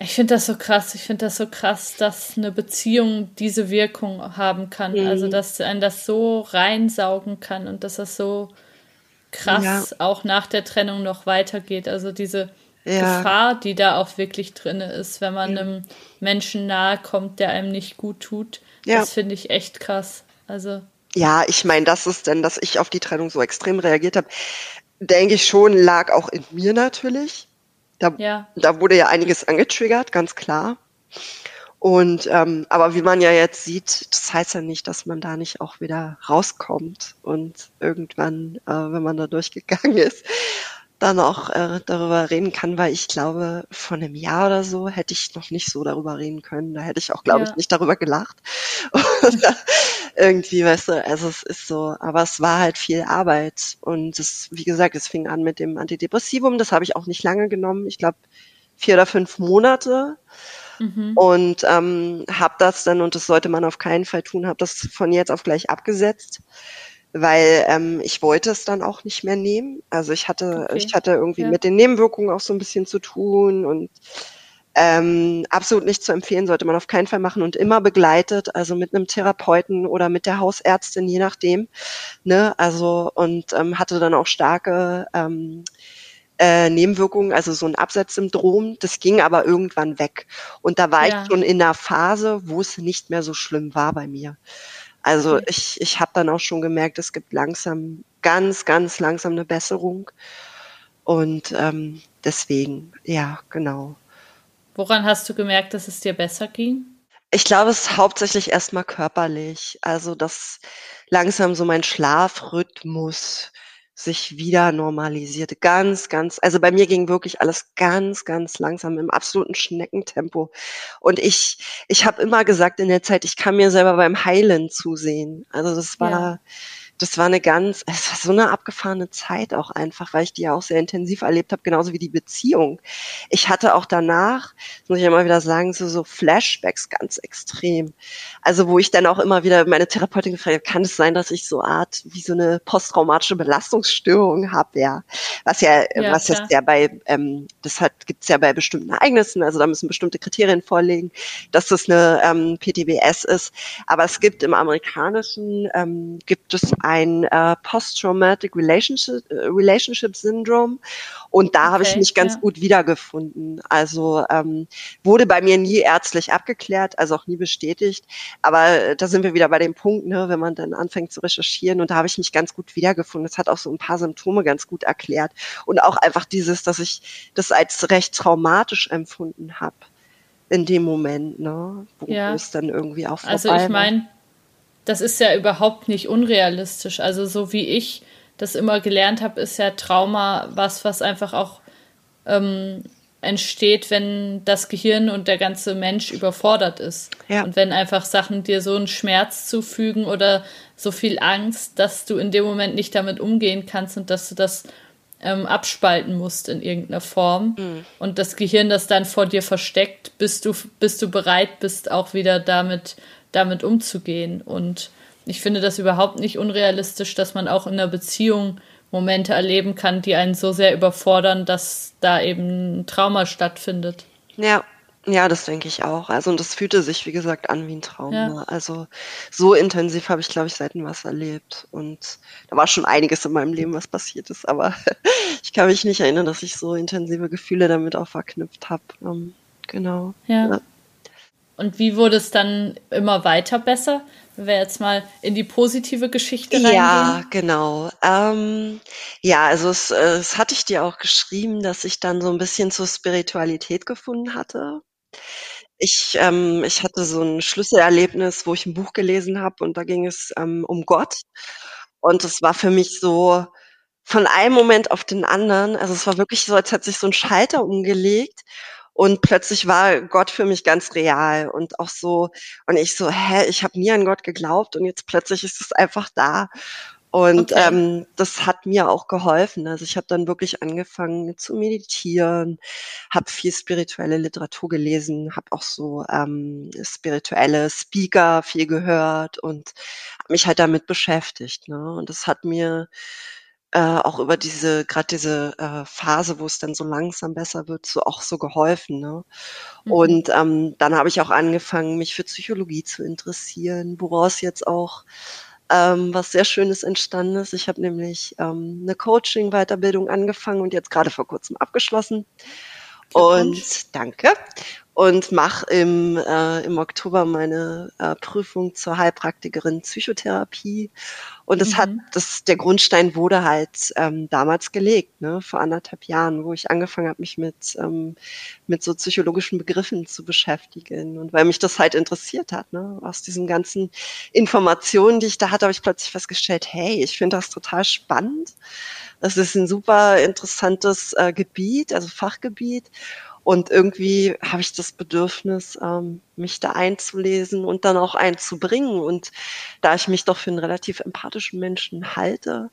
Ich finde das so krass. Ich finde das so krass, dass eine Beziehung diese Wirkung haben kann. Mhm. Also, dass ein das so reinsaugen kann und dass das so krass ja. auch nach der Trennung noch weitergeht. Also diese ja. Gefahr, die da auch wirklich drin ist, wenn man ja. einem Menschen nahe kommt, der einem nicht gut tut. Das finde ich echt krass. Also. Ja, ich meine, das ist denn, dass ich auf die Trennung so extrem reagiert habe, denke ich schon, lag auch in mir natürlich. Da, ja. da wurde ja einiges angetriggert, ganz klar. Und ähm, aber wie man ja jetzt sieht, das heißt ja nicht, dass man da nicht auch wieder rauskommt und irgendwann, äh, wenn man da durchgegangen ist, dann auch äh, darüber reden kann, weil ich glaube, vor einem Jahr oder so hätte ich noch nicht so darüber reden können. Da hätte ich auch, glaube ja. ich, nicht darüber gelacht. irgendwie, weißt du, also es ist so, aber es war halt viel Arbeit. Und es, wie gesagt, es fing an mit dem Antidepressivum, das habe ich auch nicht lange genommen, ich glaube vier oder fünf Monate. Mhm. Und ähm, habe das dann, und das sollte man auf keinen Fall tun, habe das von jetzt auf gleich abgesetzt weil ähm, ich wollte es dann auch nicht mehr nehmen. Also ich hatte, okay. ich hatte irgendwie ja. mit den Nebenwirkungen auch so ein bisschen zu tun und ähm, absolut nicht zu empfehlen, sollte man auf keinen Fall machen und immer begleitet, also mit einem Therapeuten oder mit der Hausärztin, je nachdem. Ne? Also und ähm, hatte dann auch starke ähm, äh, Nebenwirkungen, also so ein Absetzsyndrom. Das ging aber irgendwann weg. Und da war ja. ich schon in einer Phase, wo es nicht mehr so schlimm war bei mir. Also okay. ich, ich habe dann auch schon gemerkt, es gibt langsam, ganz, ganz langsam eine Besserung. Und ähm, deswegen, ja, genau. Woran hast du gemerkt, dass es dir besser ging? Ich glaube, es ist hauptsächlich erstmal körperlich. Also, dass langsam so mein Schlafrhythmus sich wieder normalisierte. Ganz, ganz, also bei mir ging wirklich alles ganz, ganz langsam im absoluten Schneckentempo. Und ich, ich habe immer gesagt in der Zeit, ich kann mir selber beim Heilen zusehen. Also das war, ja das war eine ganz, es war so eine abgefahrene Zeit auch einfach, weil ich die ja auch sehr intensiv erlebt habe, genauso wie die Beziehung. Ich hatte auch danach, muss ich ja mal wieder sagen, so, so Flashbacks ganz extrem. Also wo ich dann auch immer wieder meine Therapeutin gefragt habe, kann es sein, dass ich so Art wie so eine posttraumatische Belastungsstörung habe, ja. Was ja, ja was jetzt ja bei, ähm, das hat, gibt's ja bei bestimmten Ereignissen, also da müssen bestimmte Kriterien vorlegen, dass das eine ähm, PTBS ist. Aber es gibt im amerikanischen, ähm, gibt es ein äh, Post-Traumatic Relationship, äh, Relationship Syndrome. Und da okay, habe ich mich ganz ja. gut wiedergefunden. Also ähm, wurde bei mir nie ärztlich abgeklärt, also auch nie bestätigt. Aber äh, da sind wir wieder bei dem Punkt, ne, wenn man dann anfängt zu recherchieren. Und da habe ich mich ganz gut wiedergefunden. Das hat auch so ein paar Symptome ganz gut erklärt. Und auch einfach dieses, dass ich das als recht traumatisch empfunden habe in dem Moment, ne, wo ja. es dann irgendwie auch vorbei Also ich meine, das ist ja überhaupt nicht unrealistisch. Also so wie ich das immer gelernt habe, ist ja Trauma was, was einfach auch ähm, entsteht, wenn das Gehirn und der ganze Mensch überfordert ist. Ja. Und wenn einfach Sachen dir so einen Schmerz zufügen oder so viel Angst, dass du in dem Moment nicht damit umgehen kannst und dass du das ähm, abspalten musst in irgendeiner Form. Mhm. Und das Gehirn das dann vor dir versteckt, bis du, bis du bereit bist, auch wieder damit damit umzugehen. Und ich finde das überhaupt nicht unrealistisch, dass man auch in einer Beziehung Momente erleben kann, die einen so sehr überfordern, dass da eben ein Trauma stattfindet. Ja, ja, das denke ich auch. Also und das fühlte sich, wie gesagt, an wie ein Traum. Ja. Ne? Also so intensiv habe ich, glaube ich, selten was erlebt. Und da war schon einiges in meinem Leben, was passiert ist. Aber ich kann mich nicht erinnern, dass ich so intensive Gefühle damit auch verknüpft habe. Ähm, genau. Ja. ja. Und wie wurde es dann immer weiter besser? Wenn wir jetzt mal in die positive Geschichte reingehen. Ja, genau. Ähm, ja, also es, äh, es hatte ich dir auch geschrieben, dass ich dann so ein bisschen zur Spiritualität gefunden hatte. Ich, ähm, ich hatte so ein Schlüsselerlebnis, wo ich ein Buch gelesen habe und da ging es ähm, um Gott. Und es war für mich so von einem Moment auf den anderen, also es war wirklich so, als hätte sich so ein Schalter umgelegt und plötzlich war Gott für mich ganz real und auch so, und ich so, hä, ich habe nie an Gott geglaubt und jetzt plötzlich ist es einfach da. Und okay. ähm, das hat mir auch geholfen. Also ich habe dann wirklich angefangen zu meditieren, habe viel spirituelle Literatur gelesen, habe auch so ähm, spirituelle Speaker viel gehört und mich halt damit beschäftigt. Ne? Und das hat mir äh, auch über diese, gerade diese äh, Phase, wo es dann so langsam besser wird, so auch so geholfen. Ne? Mhm. Und ähm, dann habe ich auch angefangen, mich für Psychologie zu interessieren, woraus jetzt auch ähm, was sehr Schönes entstanden ist. Ich habe nämlich ähm, eine Coaching-Weiterbildung angefangen und jetzt gerade vor kurzem abgeschlossen. Und danke und mache im, äh, im Oktober meine äh, Prüfung zur Heilpraktikerin Psychotherapie. Und das mhm. hat, das, der Grundstein wurde halt ähm, damals gelegt, ne, vor anderthalb Jahren, wo ich angefangen habe, mich mit, ähm, mit so psychologischen Begriffen zu beschäftigen. Und weil mich das halt interessiert hat, ne, aus diesen ganzen Informationen, die ich da hatte, habe ich plötzlich festgestellt, hey, ich finde das total spannend. Das ist ein super interessantes äh, Gebiet, also Fachgebiet. Und irgendwie habe ich das Bedürfnis, ähm, mich da einzulesen und dann auch einzubringen. Und da ich mich doch für einen relativ empathischen Menschen halte,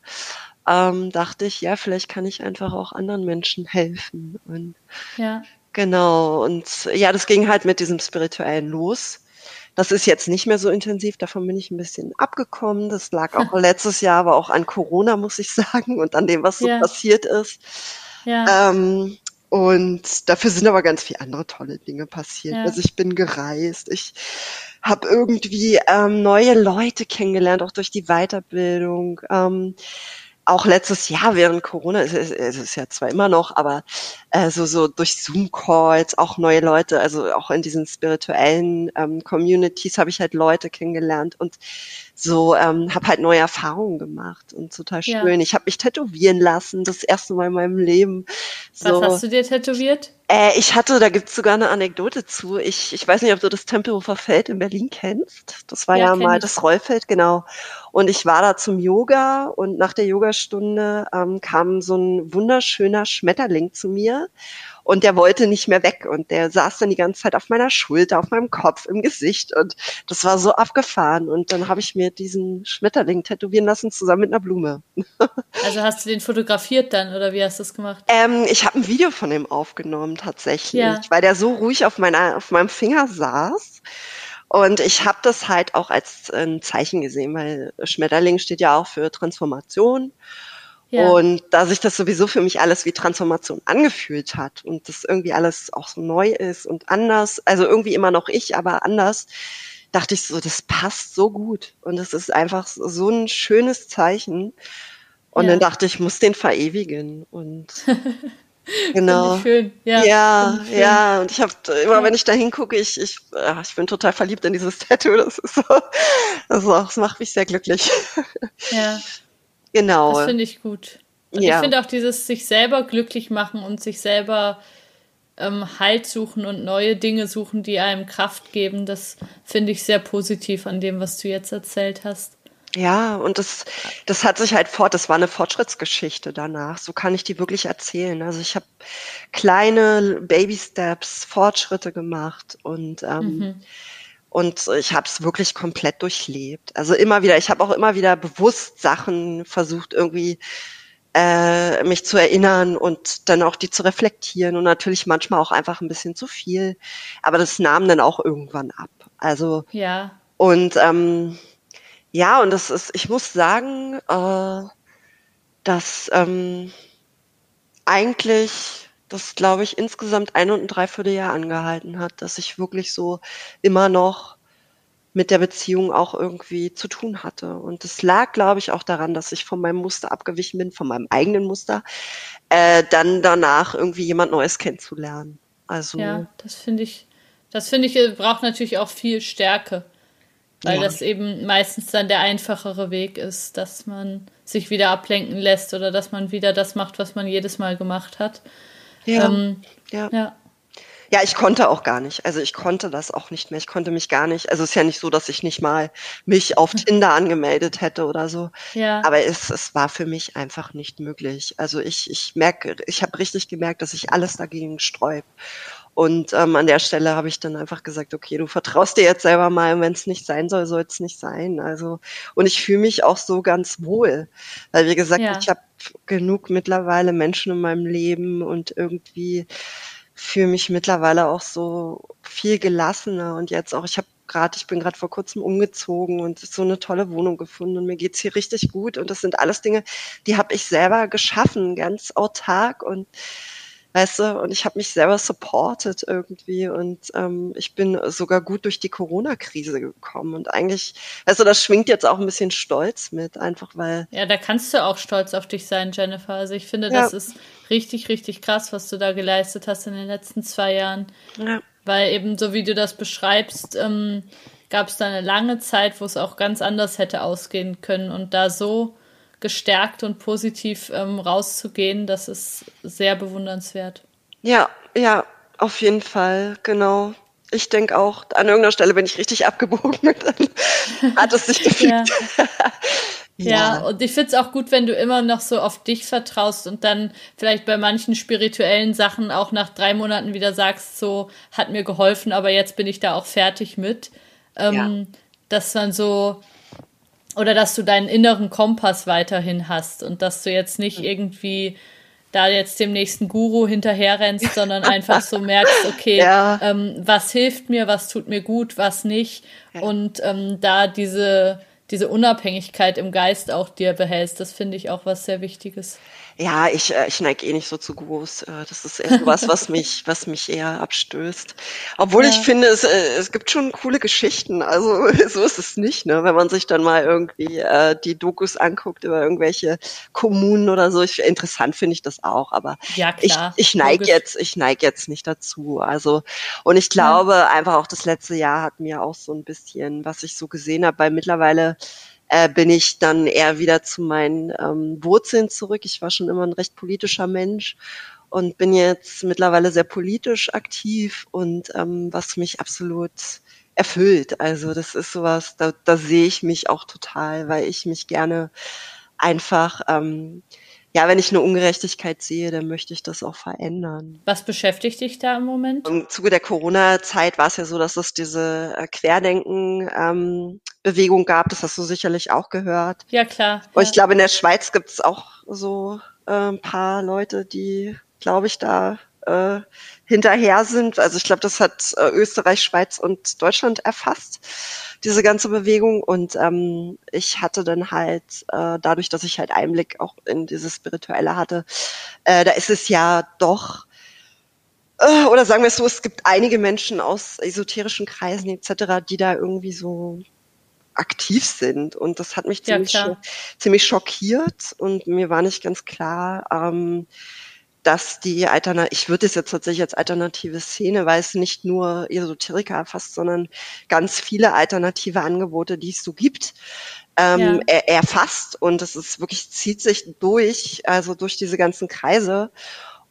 ähm, dachte ich, ja, vielleicht kann ich einfach auch anderen Menschen helfen. Und ja. Genau. Und ja, das ging halt mit diesem Spirituellen los. Das ist jetzt nicht mehr so intensiv, davon bin ich ein bisschen abgekommen. Das lag auch letztes Jahr, aber auch an Corona, muss ich sagen, und an dem, was so ja. passiert ist. Ja. Ähm, und dafür sind aber ganz viele andere tolle Dinge passiert. Ja. Also ich bin gereist, ich habe irgendwie ähm, neue Leute kennengelernt, auch durch die Weiterbildung. Ähm, auch letztes Jahr während Corona, es ist, es ist ja zwar immer noch, aber äh, so, so durch Zoom-Calls auch neue Leute, also auch in diesen spirituellen ähm, Communities habe ich halt Leute kennengelernt und so ähm, habe halt neue Erfahrungen gemacht und total schön. Ja. Ich habe mich tätowieren lassen, das erste Mal in meinem Leben. So. Was hast du dir tätowiert? Äh, ich hatte, da gibt's sogar eine Anekdote zu. Ich, ich weiß nicht, ob du das Tempelhofer Feld in Berlin kennst. Das war ja, ja mal ich. das Rollfeld, genau. Und ich war da zum Yoga und nach der Yogastunde ähm, kam so ein wunderschöner Schmetterling zu mir und der wollte nicht mehr weg und der saß dann die ganze Zeit auf meiner Schulter, auf meinem Kopf, im Gesicht und das war so abgefahren und dann habe ich mir diesen Schmetterling tätowieren lassen zusammen mit einer Blume. Also hast du den fotografiert dann oder wie hast du das gemacht? Ähm, ich habe ein Video von dem aufgenommen tatsächlich, ja. weil der so ruhig auf, meiner, auf meinem Finger saß. Und ich habe das halt auch als ein Zeichen gesehen, weil Schmetterling steht ja auch für Transformation. Ja. Und da sich das sowieso für mich alles wie Transformation angefühlt hat und das irgendwie alles auch so neu ist und anders, also irgendwie immer noch ich, aber anders, dachte ich so, das passt so gut. Und es ist einfach so ein schönes Zeichen. Und ja. dann dachte ich, ich muss den verewigen. Und genau. Schön. Ja, ja, ja. Und ich habe immer, wenn ich da hingucke, ich, ich, ich bin total verliebt in dieses Tattoo. Das ist so, das, ist auch, das macht mich sehr glücklich. Ja. Genau. Das finde ich gut. Und ja. ich finde auch dieses sich selber glücklich machen und sich selber ähm, Halt suchen und neue Dinge suchen, die einem Kraft geben, das finde ich sehr positiv an dem, was du jetzt erzählt hast. Ja, und das, das hat sich halt fort, das war eine Fortschrittsgeschichte danach. So kann ich die wirklich erzählen. Also ich habe kleine Baby-Steps, Fortschritte gemacht und ähm, mhm. Und ich habe es wirklich komplett durchlebt. Also immer wieder, ich habe auch immer wieder bewusst Sachen versucht, irgendwie äh, mich zu erinnern und dann auch die zu reflektieren und natürlich manchmal auch einfach ein bisschen zu viel. Aber das nahm dann auch irgendwann ab. Also ja. Und ähm, ja, und das ist, ich muss sagen, äh, dass ähm, eigentlich das, glaube ich, insgesamt ein und ein Dreivierteljahr angehalten hat, dass ich wirklich so immer noch mit der Beziehung auch irgendwie zu tun hatte. Und das lag, glaube ich, auch daran, dass ich von meinem Muster abgewichen bin, von meinem eigenen Muster, äh, dann danach irgendwie jemand Neues kennenzulernen. Also ja, das finde ich, das finde ich äh, braucht natürlich auch viel Stärke, weil ja. das eben meistens dann der einfachere Weg ist, dass man sich wieder ablenken lässt oder dass man wieder das macht, was man jedes Mal gemacht hat. Ja. Ähm, ja. ja. Ja, ich konnte auch gar nicht. Also ich konnte das auch nicht mehr. Ich konnte mich gar nicht. Also es ist ja nicht so, dass ich nicht mal mich auf Tinder angemeldet hätte oder so. Ja. Aber es, es war für mich einfach nicht möglich. Also ich, ich merke, ich habe richtig gemerkt, dass ich alles dagegen sträub. Und ähm, an der Stelle habe ich dann einfach gesagt, okay, du vertraust dir jetzt selber mal, und wenn es nicht sein soll, soll es nicht sein. Also und ich fühle mich auch so ganz wohl, weil wie gesagt, ja. ich habe genug mittlerweile Menschen in meinem Leben und irgendwie fühle mich mittlerweile auch so viel gelassener. Und jetzt auch, ich habe gerade, ich bin gerade vor kurzem umgezogen und so eine tolle Wohnung gefunden. Und mir geht's hier richtig gut. Und das sind alles Dinge, die habe ich selber geschaffen, ganz autark. Und weißt du, und ich habe mich selber supported irgendwie und ähm, ich bin sogar gut durch die Corona-Krise gekommen und eigentlich, weißt du, das schwingt jetzt auch ein bisschen Stolz mit, einfach weil. Ja, da kannst du auch stolz auf dich sein, Jennifer. Also ich finde, ja. das ist richtig, richtig krass, was du da geleistet hast in den letzten zwei Jahren. Ja. Weil eben so wie du das beschreibst, ähm, gab es da eine lange Zeit, wo es auch ganz anders hätte ausgehen können und da so gestärkt und positiv ähm, rauszugehen, das ist sehr bewundernswert. Ja, ja, auf jeden Fall, genau. Ich denke auch, an irgendeiner Stelle bin ich richtig abgebogen, dann hat es sich gefügt. ja. ja. ja, und ich finde es auch gut, wenn du immer noch so auf dich vertraust und dann vielleicht bei manchen spirituellen Sachen auch nach drei Monaten wieder sagst, so hat mir geholfen, aber jetzt bin ich da auch fertig mit. Ähm, ja. Dass dann so, oder dass du deinen inneren Kompass weiterhin hast und dass du jetzt nicht irgendwie da jetzt dem nächsten Guru hinterherrennst, sondern einfach so merkst, okay, ja. ähm, was hilft mir, was tut mir gut, was nicht. Ja. Und ähm, da diese, diese Unabhängigkeit im Geist auch dir behältst, das finde ich auch was sehr Wichtiges. Ja, ich, äh, ich neige eh nicht so zu Gurus. Äh, das ist eher was, was mich, was mich eher abstößt. Obwohl ja. ich finde, es, äh, es gibt schon coole Geschichten. Also so ist es nicht, ne? Wenn man sich dann mal irgendwie äh, die Dokus anguckt über irgendwelche Kommunen oder so. Ich, interessant finde ich das auch, aber ja, klar. ich, ich neige jetzt, ich neige jetzt nicht dazu. Also und ich glaube ja. einfach auch das letzte Jahr hat mir auch so ein bisschen, was ich so gesehen habe, weil mittlerweile äh, bin ich dann eher wieder zu meinen ähm, Wurzeln zurück. Ich war schon immer ein recht politischer Mensch und bin jetzt mittlerweile sehr politisch aktiv und ähm, was mich absolut erfüllt. Also das ist sowas, da, da sehe ich mich auch total, weil ich mich gerne einfach, ähm, ja, wenn ich eine Ungerechtigkeit sehe, dann möchte ich das auch verändern. Was beschäftigt dich da im Moment? Im Zuge der Corona-Zeit war es ja so, dass es diese äh, Querdenken-Bewegung ähm, gab. Das hast du sicherlich auch gehört. Ja, klar. Und ja. ich glaube, in der Schweiz gibt es auch so äh, ein paar Leute, die, glaube ich, da äh, hinterher sind. Also ich glaube, das hat äh, Österreich, Schweiz und Deutschland erfasst, diese ganze Bewegung. Und ähm, ich hatte dann halt, äh, dadurch, dass ich halt Einblick auch in dieses Spirituelle hatte, äh, da ist es ja doch äh, oder sagen wir es so, es gibt einige Menschen aus esoterischen Kreisen etc., die da irgendwie so aktiv sind. Und das hat mich ziemlich, ja, ziemlich schockiert und mir war nicht ganz klar, ähm, dass die Alternative, ich würde es jetzt tatsächlich als alternative Szene, weil es nicht nur Esoteriker erfasst, sondern ganz viele alternative Angebote, die es so gibt, ähm, ja. er, erfasst. Und es ist wirklich, zieht sich durch, also durch diese ganzen Kreise.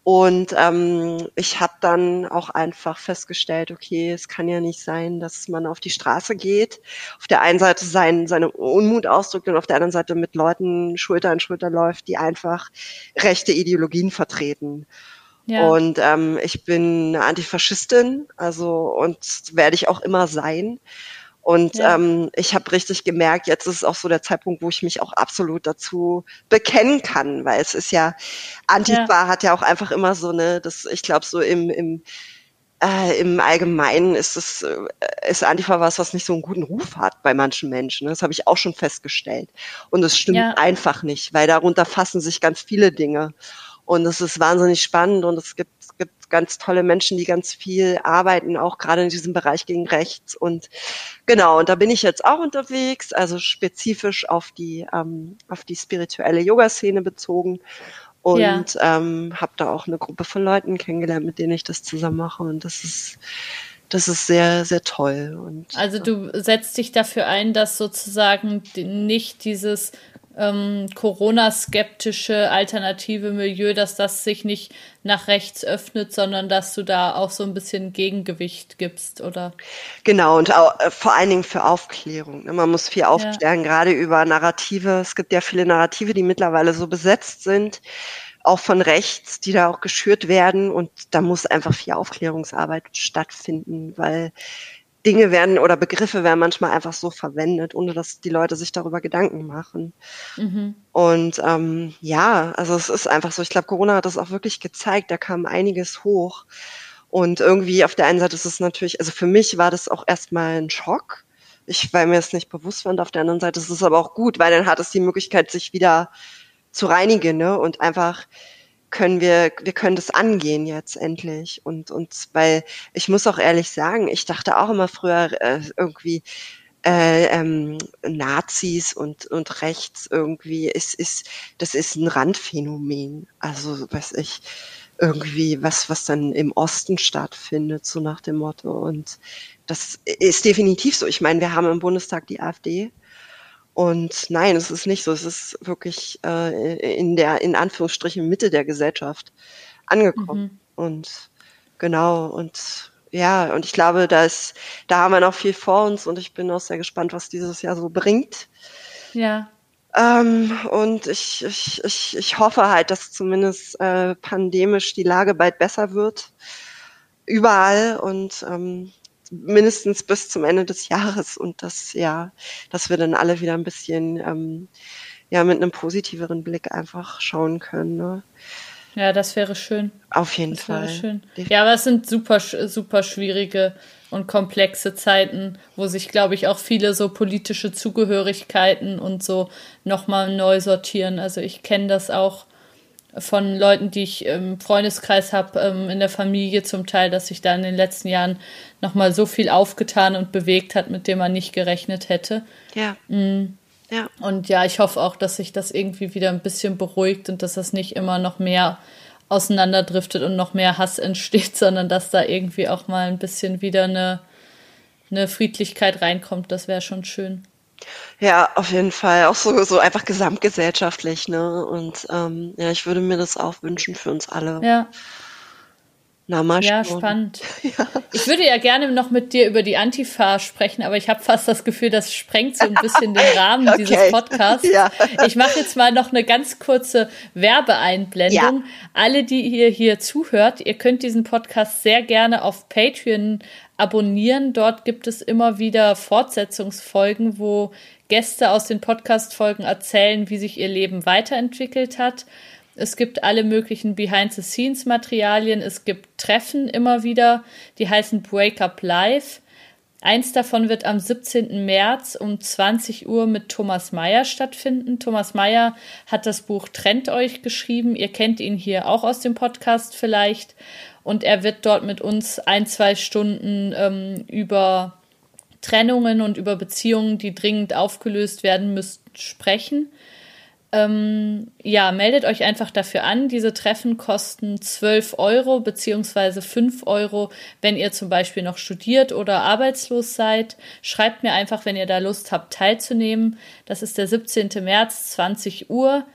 Und ähm, ich habe dann auch einfach festgestellt, okay, es kann ja nicht sein, dass man auf die Straße geht, auf der einen Seite sein, seine Unmut ausdrückt und auf der anderen Seite mit Leuten Schulter an Schulter läuft, die einfach rechte Ideologien vertreten. Ja. Und ähm, ich bin eine Antifaschistin, also und werde ich auch immer sein. Und ja. ähm, ich habe richtig gemerkt, jetzt ist es auch so der Zeitpunkt, wo ich mich auch absolut dazu bekennen kann, weil es ist ja, Antifa ja. hat ja auch einfach immer so eine, das, ich glaube, so im, im äh, im Allgemeinen ist es äh, ist Antifa was, was nicht so einen guten Ruf hat bei manchen Menschen. Das habe ich auch schon festgestellt. Und es stimmt ja. einfach nicht, weil darunter fassen sich ganz viele Dinge. Und es ist wahnsinnig spannend und es gibt, es gibt ganz tolle Menschen, die ganz viel arbeiten, auch gerade in diesem Bereich gegen rechts. Und genau, und da bin ich jetzt auch unterwegs, also spezifisch auf die, ähm, auf die spirituelle Yoga-Szene bezogen. Und ja. ähm, habe da auch eine Gruppe von Leuten kennengelernt, mit denen ich das zusammen mache. Und das ist, das ist sehr, sehr toll. Und, also du setzt dich dafür ein, dass sozusagen nicht dieses ähm, Corona-skeptische alternative Milieu, dass das sich nicht nach rechts öffnet, sondern dass du da auch so ein bisschen Gegengewicht gibst, oder? Genau, und auch, äh, vor allen Dingen für Aufklärung. Ne? Man muss viel aufklären, ja. gerade über Narrative. Es gibt ja viele Narrative, die mittlerweile so besetzt sind, auch von rechts, die da auch geschürt werden. Und da muss einfach viel Aufklärungsarbeit stattfinden, weil Dinge werden oder Begriffe werden manchmal einfach so verwendet, ohne dass die Leute sich darüber Gedanken machen. Mhm. Und ähm, ja, also es ist einfach so, ich glaube, Corona hat das auch wirklich gezeigt, da kam einiges hoch. Und irgendwie auf der einen Seite ist es natürlich, also für mich war das auch erstmal ein Schock, ich, weil mir es nicht bewusst war. Und auf der anderen Seite ist es aber auch gut, weil dann hat es die Möglichkeit, sich wieder zu reinigen ne? und einfach können wir, wir können das angehen jetzt endlich. Und, und weil ich muss auch ehrlich sagen, ich dachte auch immer früher äh, irgendwie, äh, ähm, Nazis und, und rechts irgendwie ist, ist, das ist ein Randphänomen. Also, weiß ich, irgendwie was, was dann im Osten stattfindet, so nach dem Motto. Und das ist definitiv so. Ich meine, wir haben im Bundestag die AfD und nein, es ist nicht so. Es ist wirklich äh, in der, in Anführungsstrichen, Mitte der Gesellschaft angekommen. Mhm. Und genau, und ja, und ich glaube, da ist, da haben wir noch viel vor uns und ich bin auch sehr gespannt, was dieses Jahr so bringt. Ja. Ähm, und ich, ich, ich, ich hoffe halt, dass zumindest äh, pandemisch die Lage bald besser wird. Überall. Und ähm, mindestens bis zum Ende des Jahres und das ja, dass wir dann alle wieder ein bisschen ähm, ja mit einem positiveren Blick einfach schauen können. Ne? Ja, das wäre schön. Auf jeden das Fall. schön. Ja, aber es sind super, super schwierige und komplexe Zeiten, wo sich, glaube ich, auch viele so politische Zugehörigkeiten und so nochmal neu sortieren. Also ich kenne das auch von Leuten, die ich im Freundeskreis habe, ähm, in der Familie zum Teil, dass sich da in den letzten Jahren nochmal so viel aufgetan und bewegt hat, mit dem man nicht gerechnet hätte. Ja. Mhm. Ja. Und ja, ich hoffe auch, dass sich das irgendwie wieder ein bisschen beruhigt und dass das nicht immer noch mehr auseinanderdriftet und noch mehr Hass entsteht, sondern dass da irgendwie auch mal ein bisschen wieder eine, eine Friedlichkeit reinkommt. Das wäre schon schön. Ja, auf jeden Fall. Auch so, so einfach gesamtgesellschaftlich, ne? Und ähm, ja, ich würde mir das auch wünschen für uns alle. Ja. Na, mal Ja, spannend. Ja. Ich würde ja gerne noch mit dir über die Antifa sprechen, aber ich habe fast das Gefühl, das sprengt so ein bisschen den Rahmen Okay. dieses Podcasts. Ja. Ich mache jetzt mal noch eine ganz kurze Werbeeinblendung. Alle, die ihr hier zuhört, ihr könnt diesen Podcast sehr gerne auf Patreon abonnieren. Dort gibt es immer wieder Fortsetzungsfolgen, wo Gäste aus den Podcast-Folgen erzählen, wie sich ihr Leben weiterentwickelt hat. Es gibt alle möglichen Behind-the-Scenes-Materialien. Es gibt Treffen immer wieder, die heißen Break Up Live. Eins davon wird am 17. März um 20 Uhr mit Thomas Mayer stattfinden. Thomas Mayer hat das Buch Trennt euch geschrieben. Ihr kennt ihn hier auch aus dem Podcast vielleicht. Und er wird dort mit uns ein, zwei Stunden ähm, über Trennungen und über Beziehungen, die dringend aufgelöst werden müssen, sprechen. Ähm, ja, meldet euch einfach dafür an. Diese Treffen kosten 12 Euro beziehungsweise 5 Euro, wenn ihr zum Beispiel noch studiert oder arbeitslos seid. Schreibt mir einfach, wenn ihr da Lust habt, teilzunehmen. Das ist der 17. März, 20 Uhr.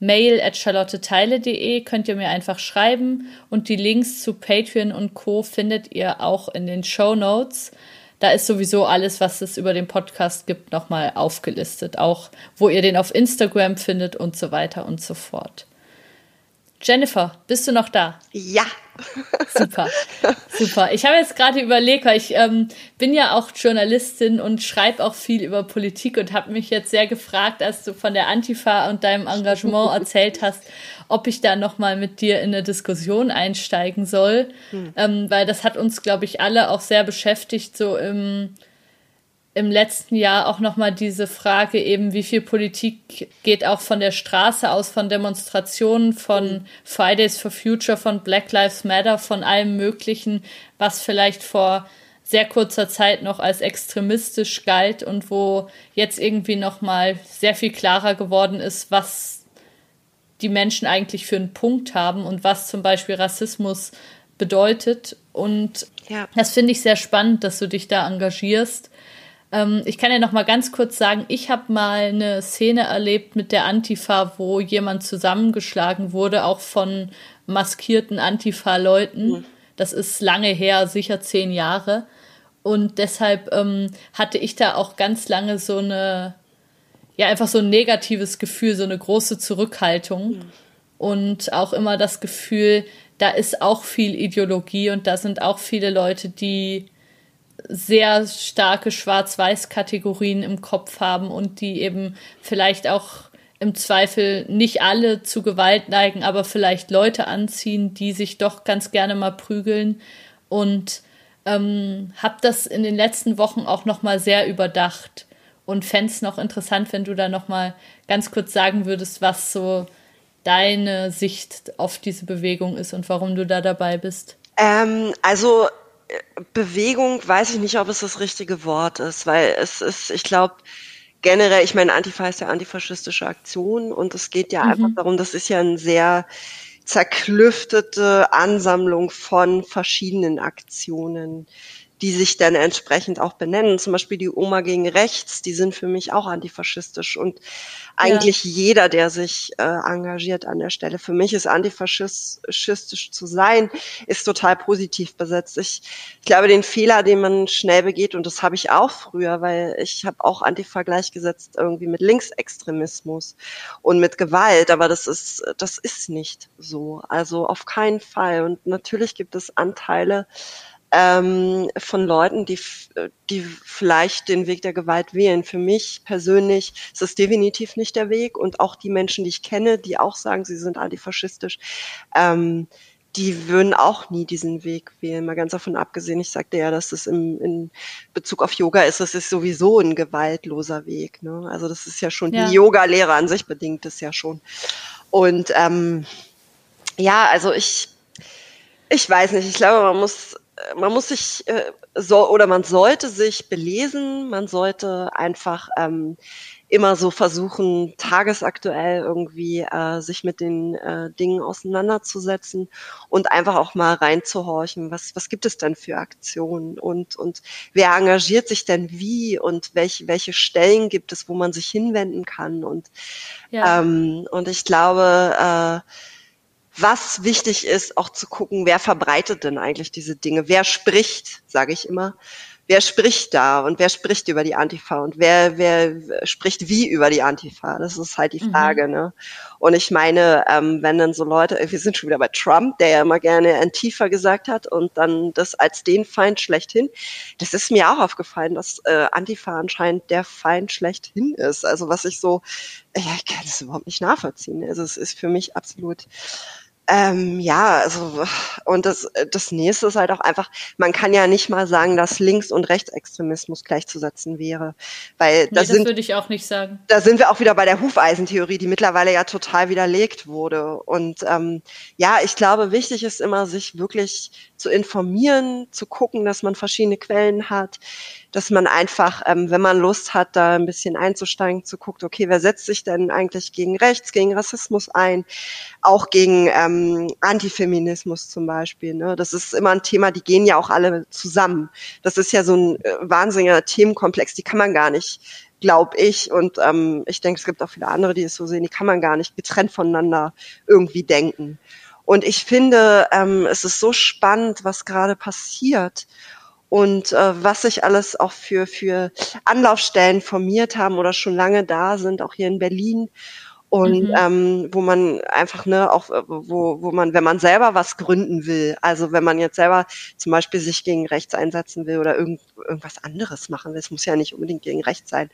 Mail at charlotteteile.de könnt ihr mir einfach schreiben und die Links zu Patreon und Co. findet ihr auch in den Show Notes. Da ist sowieso alles, was es über den Podcast gibt, nochmal aufgelistet. Auch wo ihr den auf Instagram findet und so weiter und so fort. Jennifer, bist du noch da? Ja. Super, super. Ich habe jetzt gerade überlegt, weil ich ähm, bin ja auch Journalistin und schreibe auch viel über Politik und habe mich jetzt sehr gefragt, als du von der Antifa und deinem Engagement erzählt hast, ob ich da nochmal mit dir in eine Diskussion einsteigen soll, ähm, weil das hat uns, glaube ich, alle auch sehr beschäftigt, so im im letzten Jahr auch nochmal diese Frage eben, wie viel Politik geht auch von der Straße aus, von Demonstrationen, von Fridays for Future, von Black Lives Matter, von allem Möglichen, was vielleicht vor sehr kurzer Zeit noch als extremistisch galt und wo jetzt irgendwie nochmal sehr viel klarer geworden ist, was die Menschen eigentlich für einen Punkt haben und was zum Beispiel Rassismus bedeutet. Und Ja. das finde ich sehr spannend, dass du dich da engagierst. Ähm, ich kann ja noch mal ganz kurz sagen, ich habe mal eine Szene erlebt mit der Antifa, wo jemand zusammengeschlagen wurde, auch von maskierten Antifa-Leuten. Das ist lange her, sicher zehn Jahre. Und deshalb ähm, hatte ich da auch ganz lange so eine, ja, einfach so ein negatives Gefühl, so eine große Zurückhaltung. Und auch immer das Gefühl, da ist auch viel Ideologie und da sind auch viele Leute, die sehr starke Schwarz-Weiß-Kategorien im Kopf haben und die eben vielleicht auch im Zweifel nicht alle zu Gewalt neigen, aber vielleicht Leute anziehen, die sich doch ganz gerne mal prügeln. Und ähm, habe das in den letzten Wochen auch noch mal sehr überdacht und fände es noch interessant, wenn du da noch mal ganz kurz sagen würdest, was so deine Sicht auf diese Bewegung ist und warum du da dabei bist. Ähm, also Bewegung weiß ich nicht, ob es das richtige Wort ist, weil es ist, ich glaube, generell, ich meine, Antifa ist ja antifaschistische Aktion und es geht ja einfach darum, das ist ja ein sehr zerklüftete Ansammlung von verschiedenen Aktionen, die sich dann entsprechend auch benennen. Zum Beispiel die Oma gegen Rechts, die sind für mich auch antifaschistisch und eigentlich jeder, der sich äh, engagiert an der Stelle. Für mich ist antifaschistisch zu sein, ist total positiv besetzt. Ich, ich glaube, den Fehler, den man schnell begeht, und das habe ich auch früher, weil ich habe auch Antifa gleichgesetzt irgendwie mit Linksextremismus und mit Gewalt, aber das ist, das ist nicht so. Also auf keinen Fall. Und natürlich gibt es Anteile, ähm, von Leuten, die, die vielleicht den Weg der Gewalt wählen. Für mich persönlich ist es definitiv nicht der Weg und auch die Menschen, die ich kenne, die auch sagen, sie sind antifaschistisch, ähm, die würden auch nie diesen Weg wählen. Mal ganz davon abgesehen, ich sagte ja, dass das im, in Bezug auf Yoga ist, das ist sowieso ein gewaltloser Weg. Ne? Also das ist ja schon, Ja. die Yoga-Lehre an sich bedingt es ja schon. Und ähm, ja, also ich, ich weiß nicht, ich glaube, man muss man muss sich äh, so oder man sollte sich belesen, man sollte einfach ähm, immer so versuchen, tagesaktuell irgendwie äh, sich mit den äh, Dingen auseinanderzusetzen und einfach auch mal reinzuhorchen, was, was gibt es denn für Aktionen und, und wer engagiert sich denn wie und welche, welche Stellen gibt es, wo man sich hinwenden kann. Und, ja. ähm, und ich glaube, äh, was wichtig ist, auch zu gucken, wer verbreitet denn eigentlich diese Dinge, wer spricht, sage ich immer, wer spricht da und wer spricht über die Antifa und wer, wer spricht wie über die Antifa? Das ist halt die mhm. Frage, mhm. ne? Und ich meine, ähm, wenn dann so Leute, wir sind schon wieder bei Trump, der ja immer gerne Antifa gesagt hat und dann das als den Feind schlechthin, das ist mir auch aufgefallen, dass äh, Antifa anscheinend der Feind schlechthin ist. Also was ich so, ja, ich kann das überhaupt nicht nachvollziehen. Also es ist für mich absolut ähm, ja, also und das, das nächste ist halt auch einfach, man kann ja nicht mal sagen, dass Links- und Rechtsextremismus gleichzusetzen wäre. Weil nee, das sind, würde ich auch nicht sagen. Da sind wir auch wieder bei der Hufeisentheorie, die mittlerweile ja total widerlegt wurde. Und ähm, ja, ich glaube, wichtig ist immer, sich wirklich zu informieren, zu gucken, dass man verschiedene Quellen hat, dass man einfach, ähm, wenn man Lust hat, da ein bisschen einzusteigen, zu gucken, okay, wer setzt sich denn eigentlich gegen Rechts, gegen Rassismus ein, auch gegen ähm, Antifeminismus zum Beispiel. Ne? Das ist immer ein Thema, die gehen ja auch alle zusammen. Das ist ja so ein äh, wahnsinniger Themenkomplex, die kann man gar nicht glaube ich. Und ähm, ich denke, es gibt auch viele andere, die es so sehen, die kann man gar nicht getrennt voneinander irgendwie denken. Und ich finde, ähm, es ist so spannend, was gerade passiert und äh, was sich alles auch für, für Anlaufstellen formiert haben oder schon lange da sind, auch hier in Berlin und mhm. ähm, wo man einfach ne auch äh, wo wo man wenn man selber was gründen will also wenn man jetzt selber zum Beispiel sich gegen rechts einsetzen will oder irgend, irgendwas anderes machen will es muss ja nicht unbedingt gegen rechts sein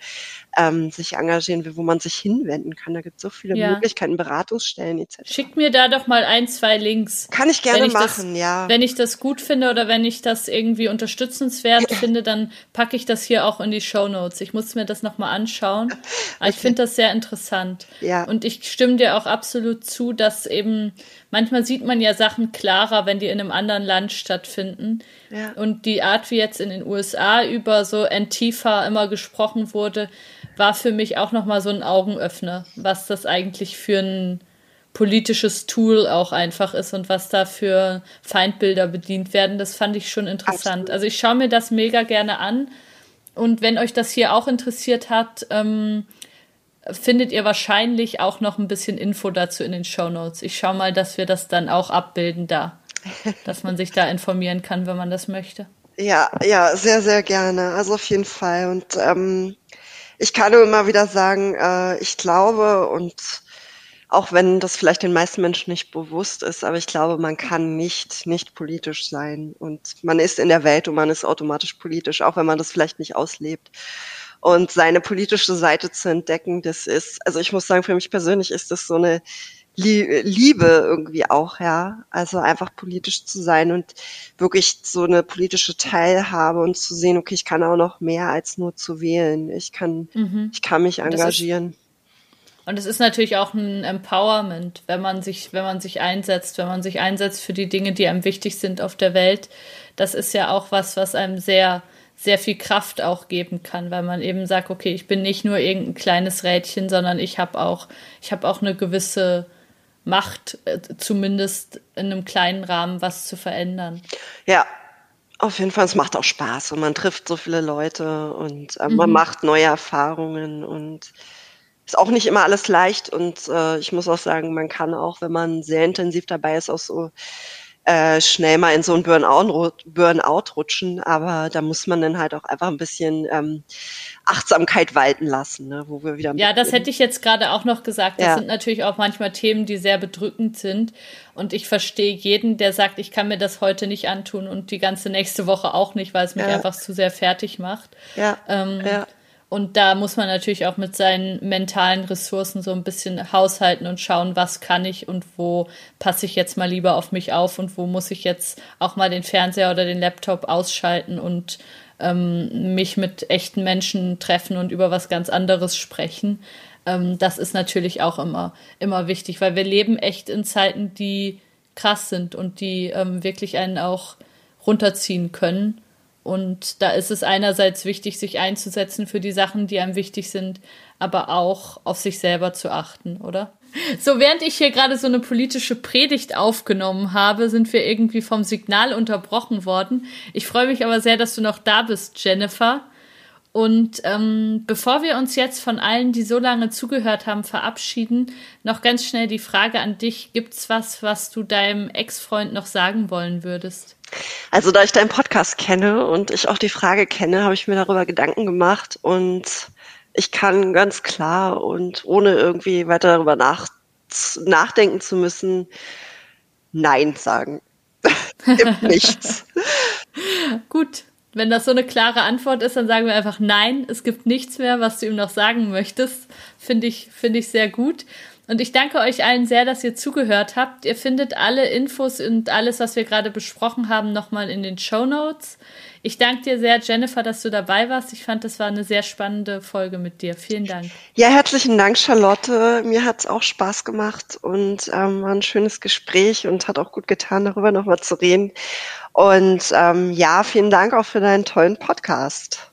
ähm, sich engagieren will wo man sich hinwenden kann. Da gibt es so viele ja. Möglichkeiten Beratungsstellen etc schickt mir da doch mal ein zwei Links. Kann ich gerne ich machen das, ja. wenn ich das gut finde oder wenn ich das irgendwie unterstützenswert finde dann packe ich das hier auch in die Show Notes. Ich muss mir das noch mal anschauen. Okay. ich finde das sehr interessant. Ja und ich stimme dir auch absolut zu, dass eben manchmal sieht man ja Sachen klarer, wenn die in einem anderen Land stattfinden. Ja. Und die Art, wie jetzt in den USA über so Antifa immer gesprochen wurde, war für mich auch nochmal so ein Augenöffner, was das eigentlich für ein politisches Tool auch einfach ist und was da für Feindbilder bedient werden. Das fand ich schon interessant. Absolut. Also ich schaue mir das mega gerne an. Und wenn euch das hier auch interessiert hat, ähm, findet ihr wahrscheinlich auch noch ein bisschen Info dazu in den Show Notes. Ich schaue mal, dass wir das dann auch abbilden da, dass man sich da informieren kann, wenn man das möchte. Ja, ja, sehr, sehr gerne. Also auf jeden Fall. Und ähm, ich kann nur immer wieder sagen, äh, ich glaube und auch wenn das vielleicht den meisten Menschen nicht bewusst ist, aber ich glaube, man kann nicht nicht politisch sein und man ist in der Welt und man ist automatisch politisch, auch wenn man das vielleicht nicht auslebt und seine politische Seite zu entdecken, das ist, also ich muss sagen, für mich persönlich ist das so eine Liebe irgendwie auch, ja. Also einfach politisch zu sein und wirklich so eine politische Teilhabe und zu sehen, okay, ich kann auch noch mehr als nur zu wählen. Ich kann, mhm. ich kann mich engagieren. Und es ist natürlich auch ein Empowerment, wenn man sich, wenn man sich einsetzt, wenn man sich einsetzt für die Dinge, die einem wichtig sind auf der Welt. Das ist ja auch was, was einem sehr sehr viel Kraft auch geben kann, weil man eben sagt, okay, ich bin nicht nur irgendein kleines Rädchen, sondern ich habe auch, ich habe auch eine gewisse Macht, äh, zumindest in einem kleinen Rahmen was zu verändern. Ja, auf jeden Fall, es macht auch Spaß und man trifft so viele Leute und äh, man mhm. macht neue Erfahrungen und ist auch nicht immer alles leicht und äh, ich muss auch sagen, man kann auch, wenn man sehr intensiv dabei ist, auch so äh, schnell mal in so ein Burnout, Burnout rutschen, aber da muss man dann halt auch einfach ein bisschen ähm, Achtsamkeit walten lassen, ne, wo wir wieder. Ja, das hätte ich jetzt gerade auch noch gesagt. Das ja. sind natürlich auch manchmal Themen, die sehr bedrückend sind. Und ich verstehe jeden, der sagt, ich kann mir das heute nicht antun und die ganze nächste Woche auch nicht, weil es mich ja. einfach zu sehr fertig macht. Ja. Ähm, ja. Und da muss man natürlich auch mit seinen mentalen Ressourcen so ein bisschen haushalten und schauen, was kann ich und wo passe ich jetzt mal lieber auf mich auf und wo muss ich jetzt auch mal den Fernseher oder den Laptop ausschalten und ähm, mich mit echten Menschen treffen und über was ganz anderes sprechen. Ähm, das ist natürlich auch immer, immer wichtig, weil wir leben echt in Zeiten, die krass sind und die ähm, wirklich einen auch runterziehen können. Und da ist es einerseits wichtig, sich einzusetzen für die Sachen, die einem wichtig sind, aber auch auf sich selber zu achten, oder? So, während ich hier gerade so eine politische Predigt aufgenommen habe, sind wir irgendwie vom Signal unterbrochen worden. Ich freue mich aber sehr, dass du noch da bist, Jennifer. Und ähm, bevor wir uns jetzt von allen, die so lange zugehört haben, verabschieden, noch ganz schnell die Frage an dich. Gibt's was, was du deinem Ex-Freund noch sagen wollen würdest? Also da ich deinen Podcast kenne und ich auch die Frage kenne, habe ich mir darüber Gedanken gemacht und ich kann ganz klar und ohne irgendwie weiter darüber nach, nachdenken zu müssen, Nein sagen. Gibt nichts. Gut, wenn das so eine klare Antwort ist, dann sagen wir einfach Nein, es gibt nichts mehr, was du ihm noch sagen möchtest. Finde ich, finde ich sehr gut. Und ich danke euch allen sehr, dass ihr zugehört habt. Ihr findet alle Infos und alles, was wir gerade besprochen haben, nochmal in den Show Notes. Ich danke dir sehr, Jennifer, dass du dabei warst. Ich fand, das war eine sehr spannende Folge mit dir. Vielen Dank. Ja, herzlichen Dank, Charlotte. Mir hat es auch Spaß gemacht und ähm, war ein schönes Gespräch und hat auch gut getan, darüber nochmal zu reden. Und ähm, ja, vielen Dank auch für deinen tollen Podcast.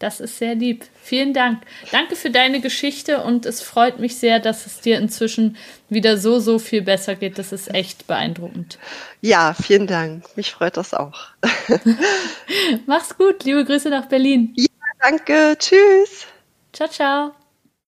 Das ist sehr lieb. Vielen Dank. Danke für deine Geschichte und es freut mich sehr, dass es dir inzwischen wieder so, so viel besser geht. Das ist echt beeindruckend. Ja, vielen Dank. Mich freut das auch. Mach's gut. Liebe Grüße nach Berlin. Ja, danke. Tschüss. Ciao, ciao.